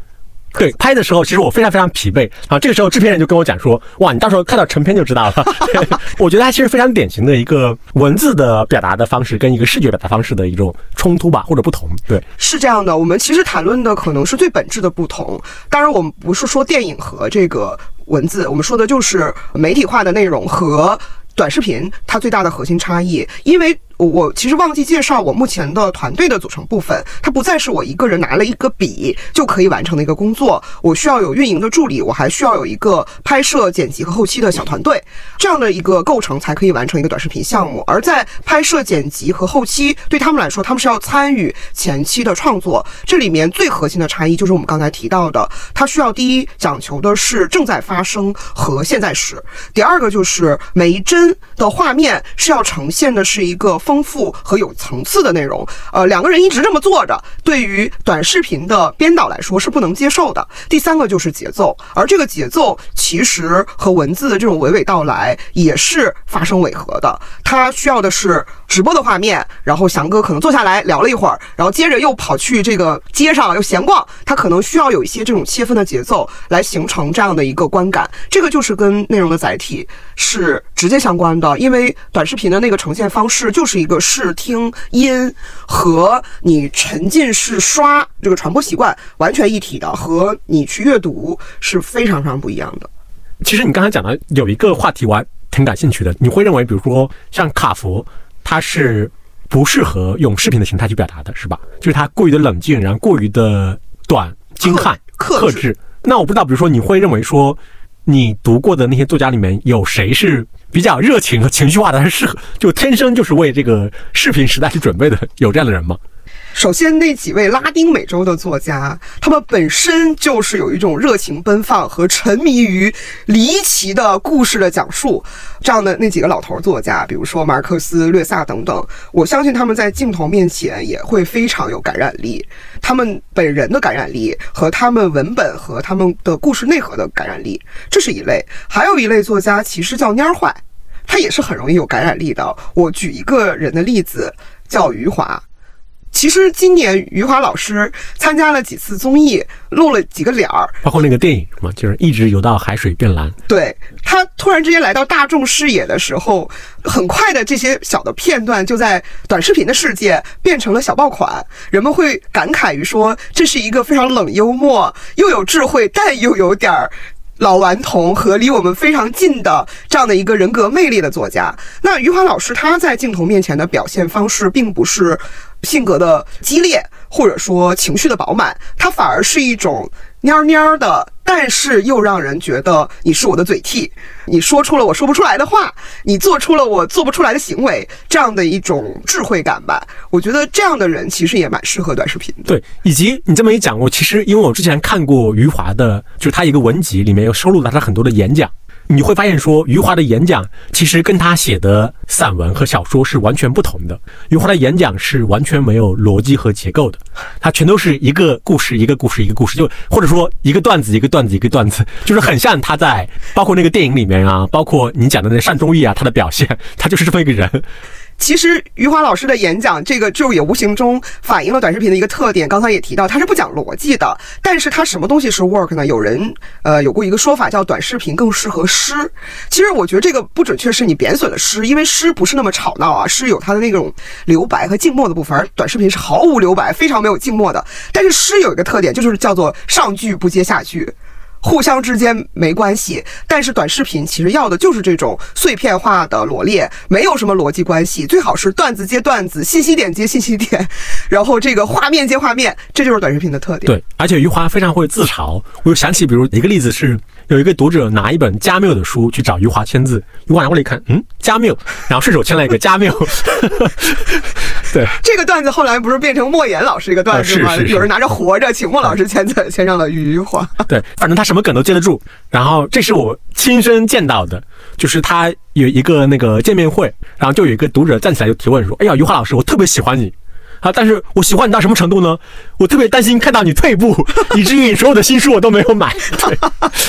对，拍的时候其实我非常非常疲惫啊。这个时候制片人就跟我讲说：“哇，你到时候看到成片就知道了。”我觉得它其实非常典型的一个文字的表达的方式跟一个视觉表达方式的一种冲突吧，或者不同。对，是这样的。我们其实谈论的可能是最本质的不同。当然，我们不是说电影和这个文字，我们说的就是媒体化的内容和短视频它最大的核心差异，因为。我其实忘记介绍我目前的团队的组成部分，它不再是我一个人拿了一个笔就可以完成的一个工作，我需要有运营的助理，我还需要有一个拍摄、剪辑和后期的小团队，这样的一个构成才可以完成一个短视频项目。而在拍摄、剪辑和后期，对他们来说，他们是要参与前期的创作。这里面最核心的差异就是我们刚才提到的，它需要第一讲求的是正在发生和现在时，第二个就是每一帧的画面是要呈现的是一个。丰富和有层次的内容，呃，两个人一直这么坐着，对于短视频的编导来说是不能接受的。第三个就是节奏，而这个节奏其实和文字的这种娓娓道来也是发生违和的。它需要的是直播的画面，然后翔哥可能坐下来聊了一会儿，然后接着又跑去这个街上又闲逛，他可能需要有一些这种切分的节奏来形成这样的一个观感。这个就是跟内容的载体是直接相关的，因为短视频的那个呈现方式就是。一个视听音和你沉浸式刷这个传播习惯完全一体的，和你去阅读是非常非常不一样的。其实你刚才讲的有一个话题，我还挺感兴趣的。你会认为，比如说像卡佛，它是不适合用视频的形态去表达的，是吧？就是它过于的冷静，然后过于的短、精悍、克制。那我不知道，比如说你会认为说。你读过的那些作家里面有谁是比较热情和情绪化的？是适合就天生就是为这个视频时代去准备的？有这样的人吗？首先，那几位拉丁美洲的作家，他们本身就是有一种热情奔放和沉迷于离奇的故事的讲述。这样的那几个老头作家，比如说马尔克斯、略萨等等，我相信他们在镜头面前也会非常有感染力。他们本人的感染力和他们文本和他们的故事内核的感染力，这是一类。还有一类作家，其实叫蔫坏，他也是很容易有感染力的。我举一个人的例子，叫余华。其实今年余华老师参加了几次综艺，露了几个脸儿，包括那个电影什么，就是一直游到海水变蓝。对他突然之间来到大众视野的时候，很快的这些小的片段就在短视频的世界变成了小爆款，人们会感慨于说这是一个非常冷幽默又有智慧，但又有点儿。老顽童和离我们非常近的这样的一个人格魅力的作家，那余华老师他在镜头面前的表现方式，并不是性格的激烈，或者说情绪的饱满，它反而是一种。蔫蔫的，但是又让人觉得你是我的嘴替，你说出了我说不出来的话，你做出了我做不出来的行为，这样的一种智慧感吧。我觉得这样的人其实也蛮适合短视频的。对，以及你这么一讲，我其实因为我之前看过余华的，就是他一个文集里面有收录了他很多的演讲。你会发现，说余华的演讲其实跟他写的散文和小说是完全不同的。余华的演讲是完全没有逻辑和结构的，他全都是一个故事一个故事一个故事，就或者说一个段子一个段子一个段子，就是很像他在包括那个电影里面啊，包括你讲的那善忠义啊，他的表现，他就是这么一个人。其实余华老师的演讲，这个就也无形中反映了短视频的一个特点。刚才也提到，它是不讲逻辑的，但是它什么东西是 work 呢？有人呃有过一个说法叫短视频更适合诗。其实我觉得这个不准确，是你贬损了诗，因为诗不是那么吵闹啊，诗有它的那种留白和静默的部分，而短视频是毫无留白，非常没有静默的。但是诗有一个特点，就是叫做上句不接下句。互相之间没关系，但是短视频其实要的就是这种碎片化的罗列，没有什么逻辑关系，最好是段子接段子，信息点接信息点，然后这个画面接画面，这就是短视频的特点。对，而且余华非常会自嘲，我就想起，比如一个例子是。有一个读者拿一本加缪的书去找余华签字，余华拿过来一看，嗯，加缪，然后顺手签了一个加缪。对，这个段子后来不是变成莫言老师一个段子吗？有人拿着《活着》请莫老师签字，签上了余华。对，反正他什么梗都接得住。然后这是我亲身见到的，就是他有一个那个见面会，然后就有一个读者站起来就提问说：“哎呀，余华老师，我特别喜欢你。”啊，但是我喜欢你到什么程度呢？我特别担心看到你退步，以至于你所有的新书我都没有买。对，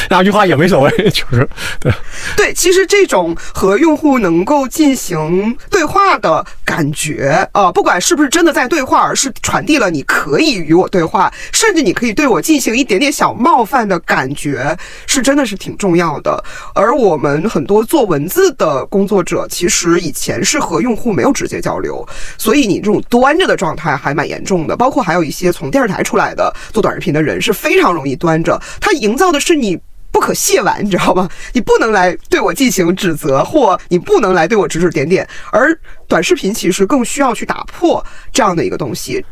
两句话也没所谓，就是对。对，其实这种和用户能够进行对话的感觉，呃，不管是不是真的在对话，而是传递了你可以与我对话，甚至你可以对我进行一点点小冒犯的感觉，是真的是挺重要的。而我们很多做文字的工作者，其实以前是和用户没有直接交流，所以你这种端着的状态还蛮严重的。包括还有一些从电视台出来的做短视频的人，是非常容易端着，他营造的是你。不可亵玩，你知道吗？你不能来对我进行指责，或你不能来对我指指点点。而短视频其实更需要去打破这样的一个东西。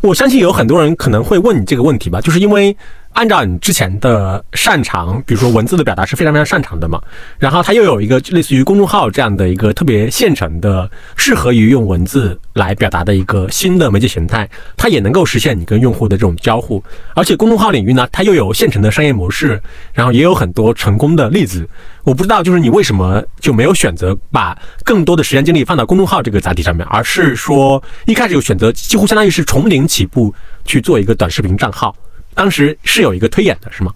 我相信有很多人可能会问你这个问题吧，就是因为。按照你之前的擅长，比如说文字的表达是非常非常擅长的嘛，然后它又有一个类似于公众号这样的一个特别现成的、适合于用文字来表达的一个新的媒介形态，它也能够实现你跟用户的这种交互。而且公众号领域呢，它又有现成的商业模式，然后也有很多成功的例子。我不知道，就是你为什么就没有选择把更多的时间精力放到公众号这个载体上面，而是说一开始就选择几乎相当于是从零起步去做一个短视频账号。当时是有一个推演的，是吗？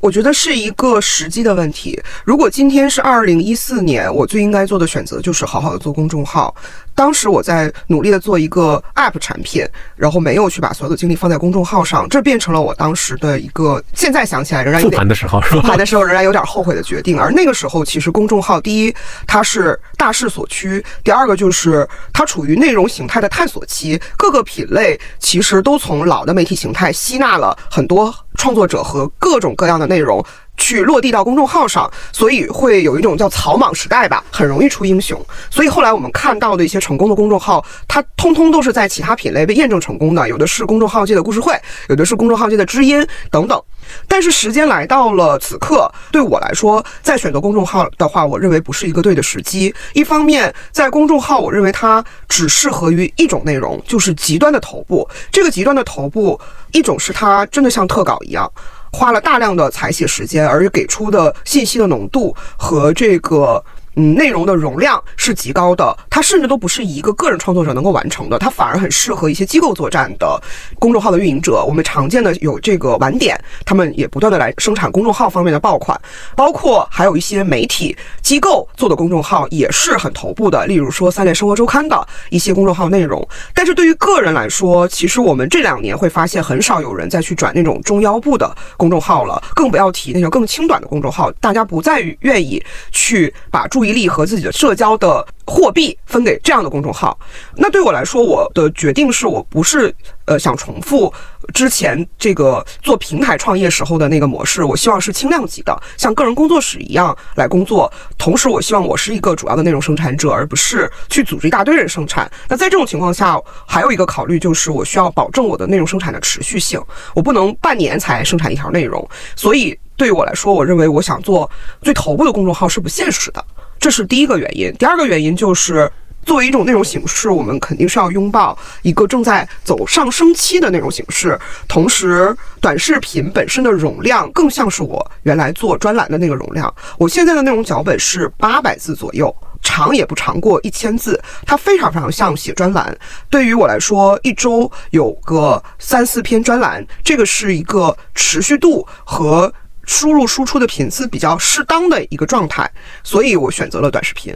我觉得是一个时机的问题。如果今天是二零一四年，我最应该做的选择就是好好的做公众号。当时我在努力的做一个 App 产品，然后没有去把所有的精力放在公众号上，这变成了我当时的一个现在想起来仍然复盘的时候，复盘的时候仍然有点后悔的决定。而那个时候，其实公众号第一它是大势所趋，第二个就是它处于内容形态的探索期，各个品类其实都从老的媒体形态吸纳了很多创作者和各种各样的内容。去落地到公众号上，所以会有一种叫草莽时代吧，很容易出英雄。所以后来我们看到的一些成功的公众号，它通通都是在其他品类被验证成功的，有的是公众号界的故事会，有的是公众号界的知音等等。但是时间来到了此刻，对我来说，在选择公众号的话，我认为不是一个对的时机。一方面，在公众号，我认为它只适合于一种内容，就是极端的头部。这个极端的头部，一种是它真的像特稿一样。花了大量的采写时间，而给出的信息的浓度和这个。嗯，内容的容量是极高的，它甚至都不是一个个人创作者能够完成的，它反而很适合一些机构作战的公众号的运营者。我们常见的有这个晚点，他们也不断的来生产公众号方面的爆款，包括还有一些媒体机构做的公众号也是很头部的，例如说三联生活周刊的一些公众号内容。但是对于个人来说，其实我们这两年会发现很少有人再去转那种中腰部的公众号了，更不要提那种更轻短的公众号，大家不再愿意去把注。意意力和自己的社交的货币分给这样的公众号，那对我来说，我的决定是我不是呃想重复之前这个做平台创业时候的那个模式，我希望是轻量级的，像个人工作室一样来工作。同时，我希望我是一个主要的内容生产者，而不是去组织一大堆人生产。那在这种情况下，还有一个考虑就是，我需要保证我的内容生产的持续性，我不能半年才生产一条内容。所以，对于我来说，我认为我想做最头部的公众号是不现实的。这是第一个原因，第二个原因就是作为一种内容形式，我们肯定是要拥抱一个正在走上升期的内容形式。同时，短视频本身的容量更像是我原来做专栏的那个容量。我现在的内容脚本是八百字左右，长也不长过一千字，它非常非常像写专栏。对于我来说，一周有个三四篇专栏，这个是一个持续度和。输入输出的频次比较适当的一个状态，所以我选择了短视频。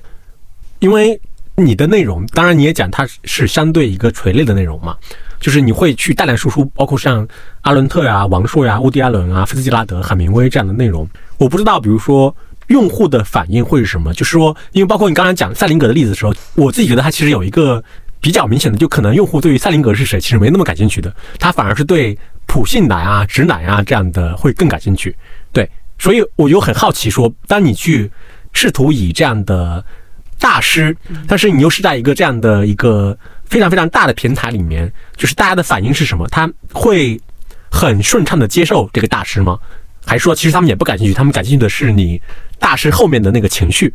因为你的内容，当然你也讲它是相对一个垂类的内容嘛，就是你会去大量输出，包括像阿伦特呀、王朔呀、乌迪·艾伦啊、菲茨杰拉德、海明威这样的内容。我不知道，比如说用户的反应会是什么？就是说，因为包括你刚才讲赛林格的例子的时候，我自己觉得他其实有一个比较明显的，就可能用户对于赛林格是谁其实没那么感兴趣的，他反而是对普信男啊、直男啊这样的会更感兴趣。对，所以我就很好奇，说当你去试图以这样的大师，但是你又是在一个这样的一个非常非常大的平台里面，就是大家的反应是什么？他会很顺畅的接受这个大师吗？还是说其实他们也不感兴趣？他们感兴趣的是你大师后面的那个情绪？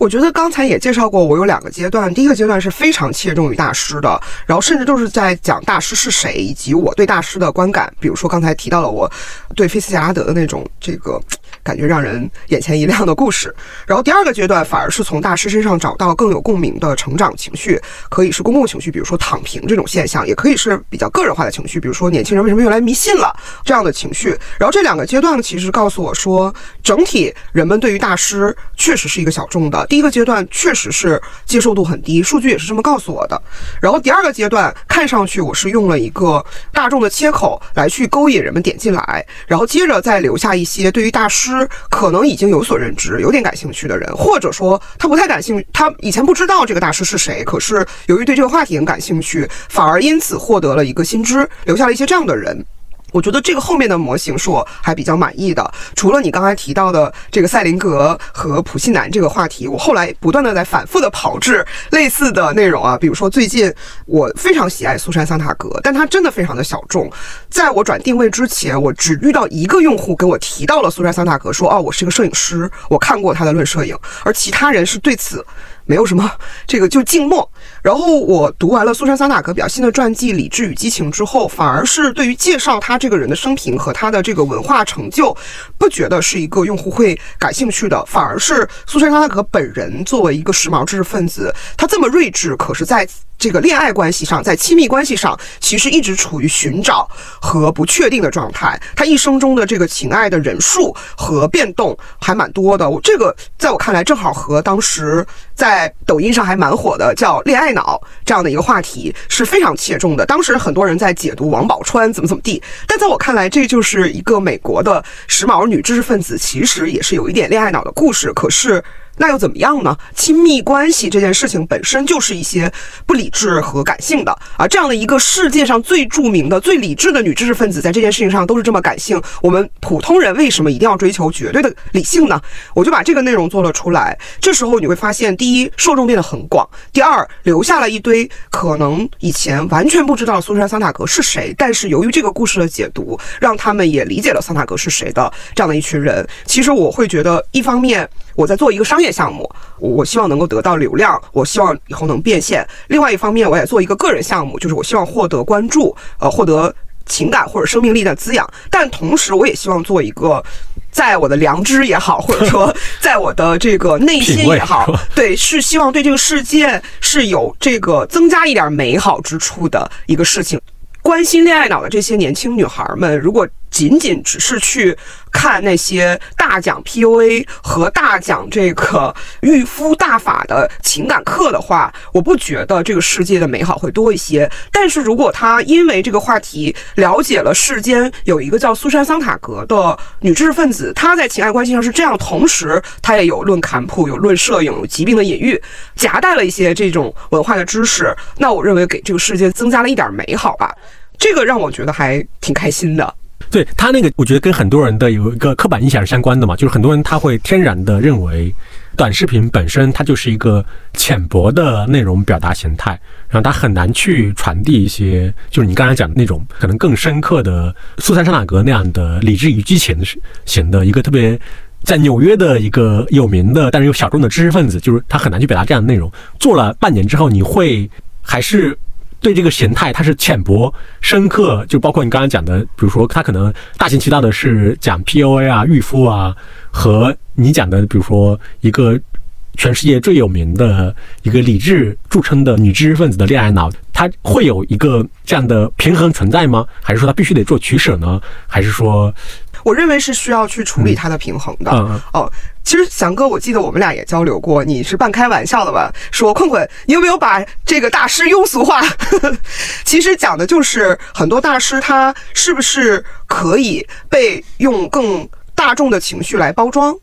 我觉得刚才也介绍过，我有两个阶段。第一个阶段是非常切中于大师的，然后甚至都是在讲大师是谁，以及我对大师的观感。比如说刚才提到了我对菲斯杰拉德的那种这个感觉让人眼前一亮的故事。然后第二个阶段反而是从大师身上找到更有共鸣的成长情绪，可以是公共情绪，比如说躺平这种现象，也可以是比较个人化的情绪，比如说年轻人为什么越来迷信了这样的情绪。然后这两个阶段其实告诉我说，整体人们对于大师确实是一个小众的。第一个阶段确实是接受度很低，数据也是这么告诉我的。然后第二个阶段看上去我是用了一个大众的切口来去勾引人们点进来，然后接着再留下一些对于大师可能已经有所认知、有点感兴趣的人，或者说他不太感兴趣，他以前不知道这个大师是谁，可是由于对这个话题很感兴趣，反而因此获得了一个新知，留下了一些这样的人。我觉得这个后面的模型是我还比较满意的。除了你刚才提到的这个赛林格和普信男这个话题，我后来不断的在反复的炮制类似的内容啊，比如说最近我非常喜爱苏珊桑塔格，但它真的非常的小众。在我转定位之前，我只遇到一个用户给我提到了苏珊桑塔格，说哦，我是个摄影师，我看过他的论摄影，而其他人是对此。没有什么，这个就静默。然后我读完了苏珊·桑塔格比较新的传记《理智与激情》之后，反而是对于介绍他这个人的生平和他的这个文化成就，不觉得是一个用户会感兴趣的。反而是苏珊·桑塔格本人作为一个时髦知识分子，他这么睿智，可是在。这个恋爱关系上，在亲密关系上，其实一直处于寻找和不确定的状态。他一生中的这个情爱的人数和变动还蛮多的。我这个在我看来，正好和当时在在抖音上还蛮火的叫“恋爱脑”这样的一个话题是非常切中的。当时很多人在解读王宝钏怎么怎么地，但在我看来，这就是一个美国的时髦女知识分子，其实也是有一点恋爱脑的故事。可是。那又怎么样呢？亲密关系这件事情本身就是一些不理智和感性的啊，这样的一个世界上最著名的、最理智的女知识分子，在这件事情上都是这么感性。我们普通人为什么一定要追求绝对的理性呢？我就把这个内容做了出来。这时候你会发现，第一，受众变得很广；第二，留下了一堆可能以前完全不知道苏珊·桑塔格是谁，但是由于这个故事的解读，让他们也理解了桑塔格是谁的这样的一群人。其实我会觉得，一方面我在做一个商业。项目，我希望能够得到流量，我希望以后能变现。另外一方面，我也做一个个人项目，就是我希望获得关注，呃，获得情感或者生命力的滋养。但同时，我也希望做一个，在我的良知也好，或者说 在我的这个内心也好，对，是希望对这个世界是有这个增加一点美好之处的一个事情。关心恋爱脑的这些年轻女孩们，如果仅仅只是去看那些大讲 PUA 和大讲这个御夫大法的情感课的话，我不觉得这个世界的美好会多一些。但是如果他因为这个话题了解了世间有一个叫苏珊·桑塔格的女知识分子，她在情爱关系上是这样，同时她也有论坎普、有论摄影、有疾病的隐喻，夹带了一些这种文化的知识，那我认为给这个世界增加了一点美好吧。这个让我觉得还挺开心的。对他那个，我觉得跟很多人的有一个刻板印象是相关的嘛，就是很多人他会天然的认为，短视频本身它就是一个浅薄的内容表达形态，然后它很难去传递一些，就是你刚才讲的那种可能更深刻的苏珊·桑塔格那样的理智与激情型的一个特别在纽约的一个有名的但是又小众的知识分子，就是他很难去表达这样的内容。做了半年之后，你会还是？对这个形态，它是浅薄、深刻，就包括你刚刚讲的，比如说他可能大行其道的是讲 PUA 啊、御夫啊，和你讲的，比如说一个全世界最有名的一个理智著称的女知识分子的恋爱脑，它会有一个这样的平衡存在吗？还是说它必须得做取舍呢？还是说？我认为是需要去处理它的平衡的。哦，其实翔哥，我记得我们俩也交流过，你是半开玩笑的吧？说困困，你有没有把这个大师庸俗化？其实讲的就是很多大师他是不是可以被用更大众的情绪来包装？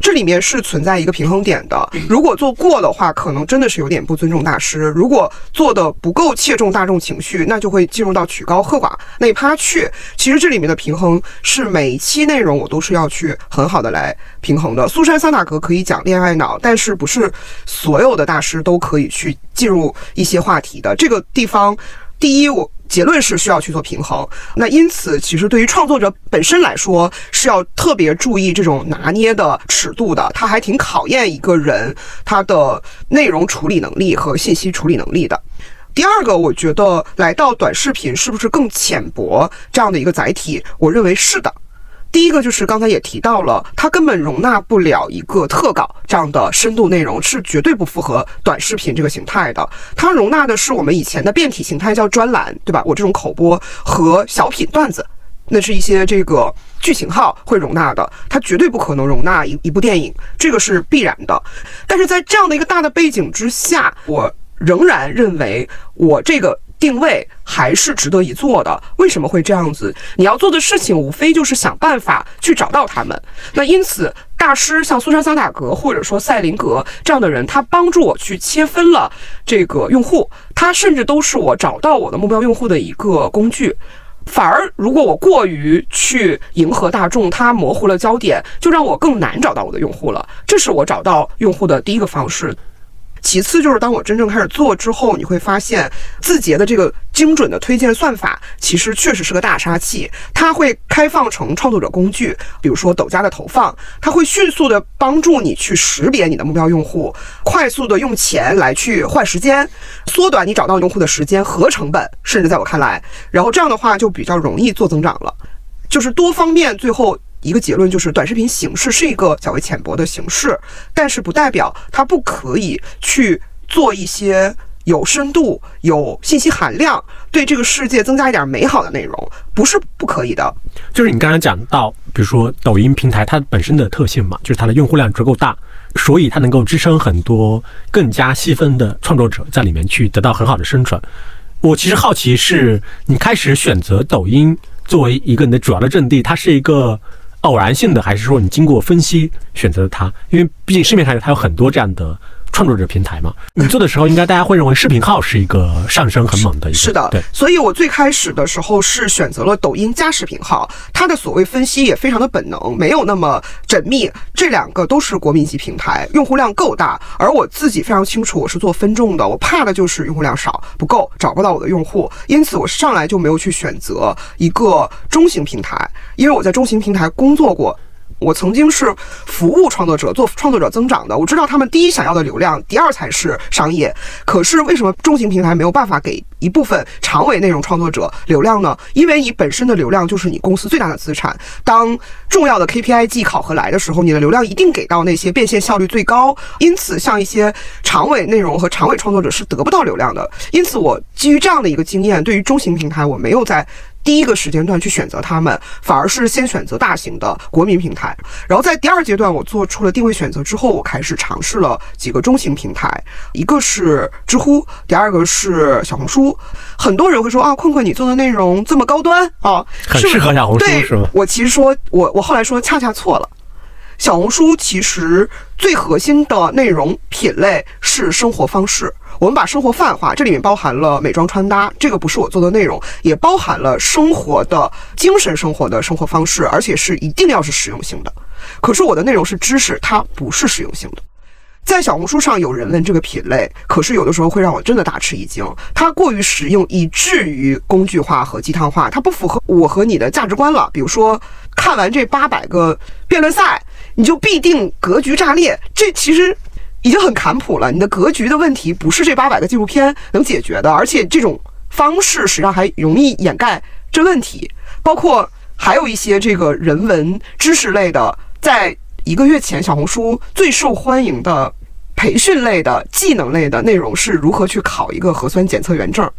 这里面是存在一个平衡点的。如果做过的话，可能真的是有点不尊重大师；如果做的不够切中大众情绪，那就会进入到曲高和寡那一趴去。其实这里面的平衡是每一期内容我都是要去很好的来平衡的。苏珊·桑塔格可以讲恋爱脑，但是不是所有的大师都可以去进入一些话题的。这个地方，第一我。结论是需要去做平衡，那因此其实对于创作者本身来说是要特别注意这种拿捏的尺度的，它还挺考验一个人他的内容处理能力和信息处理能力的。第二个，我觉得来到短视频是不是更浅薄这样的一个载体，我认为是的。第一个就是刚才也提到了，它根本容纳不了一个特稿这样的深度内容，是绝对不符合短视频这个形态的。它容纳的是我们以前的变体形态，叫专栏，对吧？我这种口播和小品段子，那是一些这个剧情号会容纳的，它绝对不可能容纳一一部电影，这个是必然的。但是在这样的一个大的背景之下，我仍然认为我这个。定位还是值得一做的。为什么会这样子？你要做的事情无非就是想办法去找到他们。那因此，大师像苏珊·桑塔格或者说赛林格这样的人，他帮助我去切分了这个用户，他甚至都是我找到我的目标用户的一个工具。反而，如果我过于去迎合大众，它模糊了焦点，就让我更难找到我的用户了。这是我找到用户的第一个方式。其次就是当我真正开始做之后，你会发现字节的这个精准的推荐算法其实确实是个大杀器。它会开放成创作者工具，比如说抖加的投放，它会迅速的帮助你去识别你的目标用户，快速的用钱来去换时间，缩短你找到用户的时间和成本，甚至在我看来，然后这样的话就比较容易做增长了，就是多方面最后。一个结论就是，短视频形式是一个较为浅薄的形式，但是不代表它不可以去做一些有深度、有信息含量、对这个世界增加一点美好的内容，不是不可以的。就是你刚才讲到，比如说抖音平台它本身的特性嘛，就是它的用户量足够大，所以它能够支撑很多更加细分的创作者在里面去得到很好的生存。我其实好奇是，你开始选择抖音作为一个你的主要的阵地，它是一个。偶然性的，还是说你经过分析选择它？因为毕竟市面上它有很多这样的。创作者平台嘛，你做的时候，应该大家会认为视频号是一个上升很猛的一个。是的，对。所以我最开始的时候是选择了抖音加视频号，它的所谓分析也非常的本能，没有那么缜密。这两个都是国民级平台，用户量够大，而我自己非常清楚我是做分众的，我怕的就是用户量少不够，找不到我的用户，因此我上来就没有去选择一个中型平台，因为我在中型平台工作过。我曾经是服务创作者，做创作者增长的。我知道他们第一想要的流量，第二才是商业。可是为什么中型平台没有办法给一部分长尾内容创作者流量呢？因为你本身的流量就是你公司最大的资产。当重要的 KPI 季考核来的时候，你的流量一定给到那些变现效率最高。因此，像一些长尾内容和长尾创作者是得不到流量的。因此，我基于这样的一个经验，对于中型平台，我没有在。第一个时间段去选择他们，反而是先选择大型的国民平台。然后在第二阶段，我做出了定位选择之后，我开始尝试了几个中型平台，一个是知乎，第二个是小红书。很多人会说啊，困困，你做的内容这么高端啊，很适合小红书是吗？我其实说，我我后来说恰恰错了。小红书其实最核心的内容品类是生活方式。我们把生活泛化，这里面包含了美妆穿搭，这个不是我做的内容，也包含了生活的精神生活的生活方式，而且是一定要是实用性的。可是我的内容是知识，它不是实用性的。在小红书上有人问这个品类，可是有的时候会让我真的大吃一惊，它过于实用，以至于工具化和鸡汤化，它不符合我和你的价值观了。比如说，看完这八百个辩论赛，你就必定格局炸裂，这其实。已经很坎普了，你的格局的问题不是这八百个纪录片能解决的，而且这种方式实际上还容易掩盖这问题。包括还有一些这个人文知识类的，在一个月前，小红书最受欢迎的培训类的技能类的内容是如何去考一个核酸检测员证。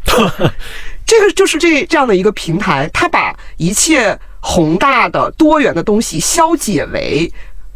这个就是这这样的一个平台，它把一切宏大的多元的东西消解为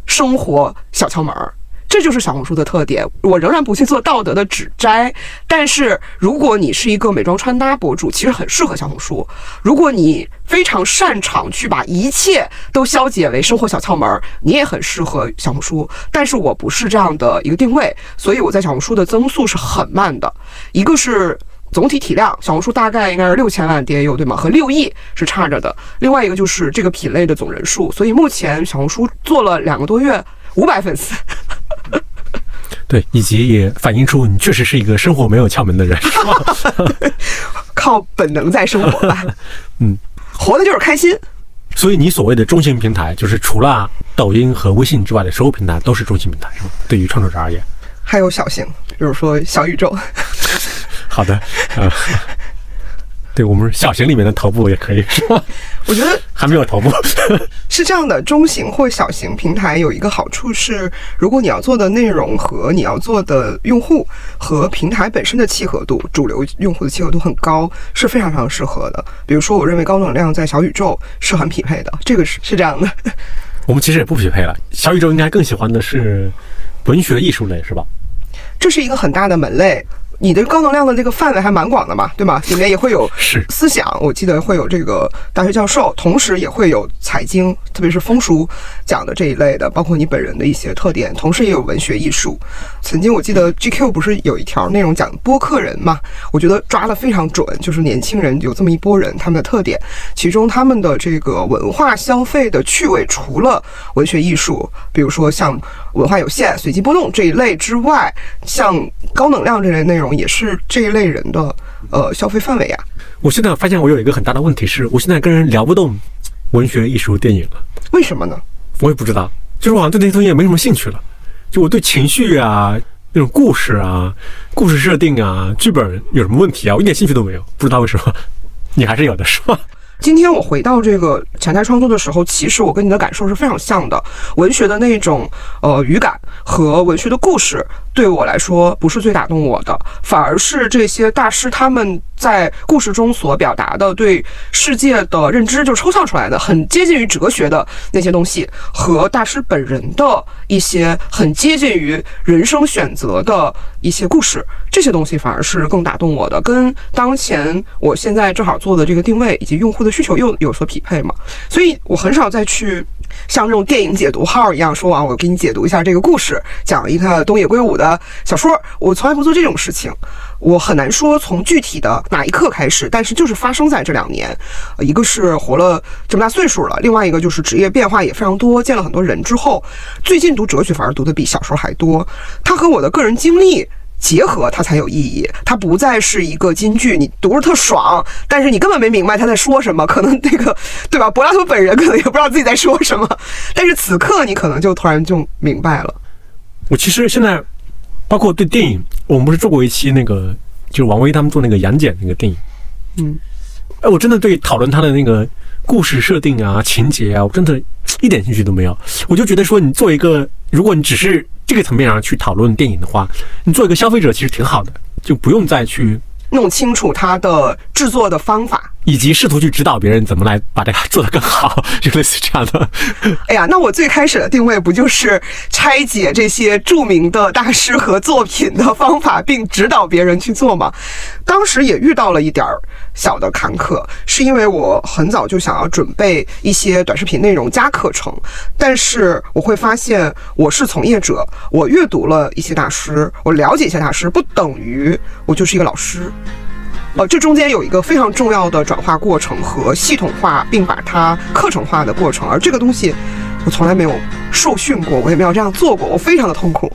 生活小窍门儿。这就是小红书的特点。我仍然不去做道德的指摘，但是如果你是一个美妆穿搭博主，其实很适合小红书。如果你非常擅长去把一切都消解为生活小窍门儿，你也很适合小红书。但是我不是这样的一个定位，所以我在小红书的增速是很慢的。一个是总体体量，小红书大概应该是六千万 DAU 对吗？和六亿是差着的。另外一个就是这个品类的总人数，所以目前小红书做了两个多月，五百粉丝。对，以及也反映出你确实是一个生活没有窍门的人，是吧？靠本能在生活吧，嗯，活的就是开心。所以你所谓的中型平台，就是除了抖音和微信之外的所有平台都是中型平台，是吗？对于创作者而言，还有小型，比如说小宇宙。好的，呃，对我们小型里面的头部也可以，是吧？我觉得还没有头部。是这样的，中型或小型平台有一个好处是，如果你要做的内容和你要做的用户和平台本身的契合度，主流用户的契合度很高，是非常非常适合的。比如说，我认为高能量在小宇宙是很匹配的，这个是是这样的。我们其实也不匹配了，小宇宙应该更喜欢的是文学艺术类，是吧？这是一个很大的门类。你的高能量的这个范围还蛮广的嘛，对吗？里面也会有是思想，我记得会有这个大学教授，同时也会有财经，特别是风俗讲的这一类的，包括你本人的一些特点，同时也有文学艺术。曾经我记得 GQ 不是有一条内容讲播客人嘛？我觉得抓得非常准，就是年轻人有这么一波人，他们的特点，其中他们的这个文化消费的趣味，除了文学艺术，比如说像文化有限、随机波动这一类之外，像高能量这类内容。也是这一类人的呃消费范围啊。我现在发现我有一个很大的问题是，我现在跟人聊不动文学、艺术、电影了。为什么呢？我也不知道，就是我好像对那些东西也没什么兴趣了。就我对情绪啊、那种故事啊、故事设定啊、剧本有什么问题啊，我一点兴趣都没有。不知道为什么，你还是有的，是吧？今天我回到这个前台创作的时候，其实我跟你的感受是非常像的。文学的那种呃语感和文学的故事，对我来说不是最打动我的，反而是这些大师他们在故事中所表达的对世界的认知，就抽象出来的，很接近于哲学的那些东西，和大师本人的一些很接近于人生选择的一些故事，这些东西反而是更打动我的，跟当前我现在正好做的这个定位以及用户。的需求又有所匹配嘛，所以我很少再去像这种电影解读号一样说啊，我给你解读一下这个故事，讲一个东野圭吾的小说，我从来不做这种事情。我很难说从具体的哪一刻开始，但是就是发生在这两年，一个是活了这么大岁数了，另外一个就是职业变化也非常多，见了很多人之后，最近读哲学反而读的比小时候还多。它和我的个人经历。结合它才有意义，它不再是一个金句，你读着特爽，但是你根本没明白他在说什么，可能那个对吧？柏拉图本人可能也不知道自己在说什么，但是此刻你可能就突然就明白了。我其实现在包括对电影，我们不是做过一期那个，就是王威他们做那个杨戬那个电影，嗯，哎，我真的对讨论他的那个故事设定啊、情节啊，我真的一点兴趣都没有。我就觉得说，你做一个，如果你只是。这个层面上去讨论电影的话，你做一个消费者其实挺好的，就不用再去弄清楚它的制作的方法。以及试图去指导别人怎么来把这个做得更好，就类似这样的。哎呀，那我最开始的定位不就是拆解这些著名的大师和作品的方法，并指导别人去做吗？当时也遇到了一点儿小的坎坷，是因为我很早就想要准备一些短视频内容加课程，但是我会发现我是从业者，我阅读了一些大师，我了解一些大师，不等于我就是一个老师。呃，这中间有一个非常重要的转化过程和系统化，并把它课程化的过程，而这个东西我从来没有受训过，我也没有这样做过，我非常的痛苦。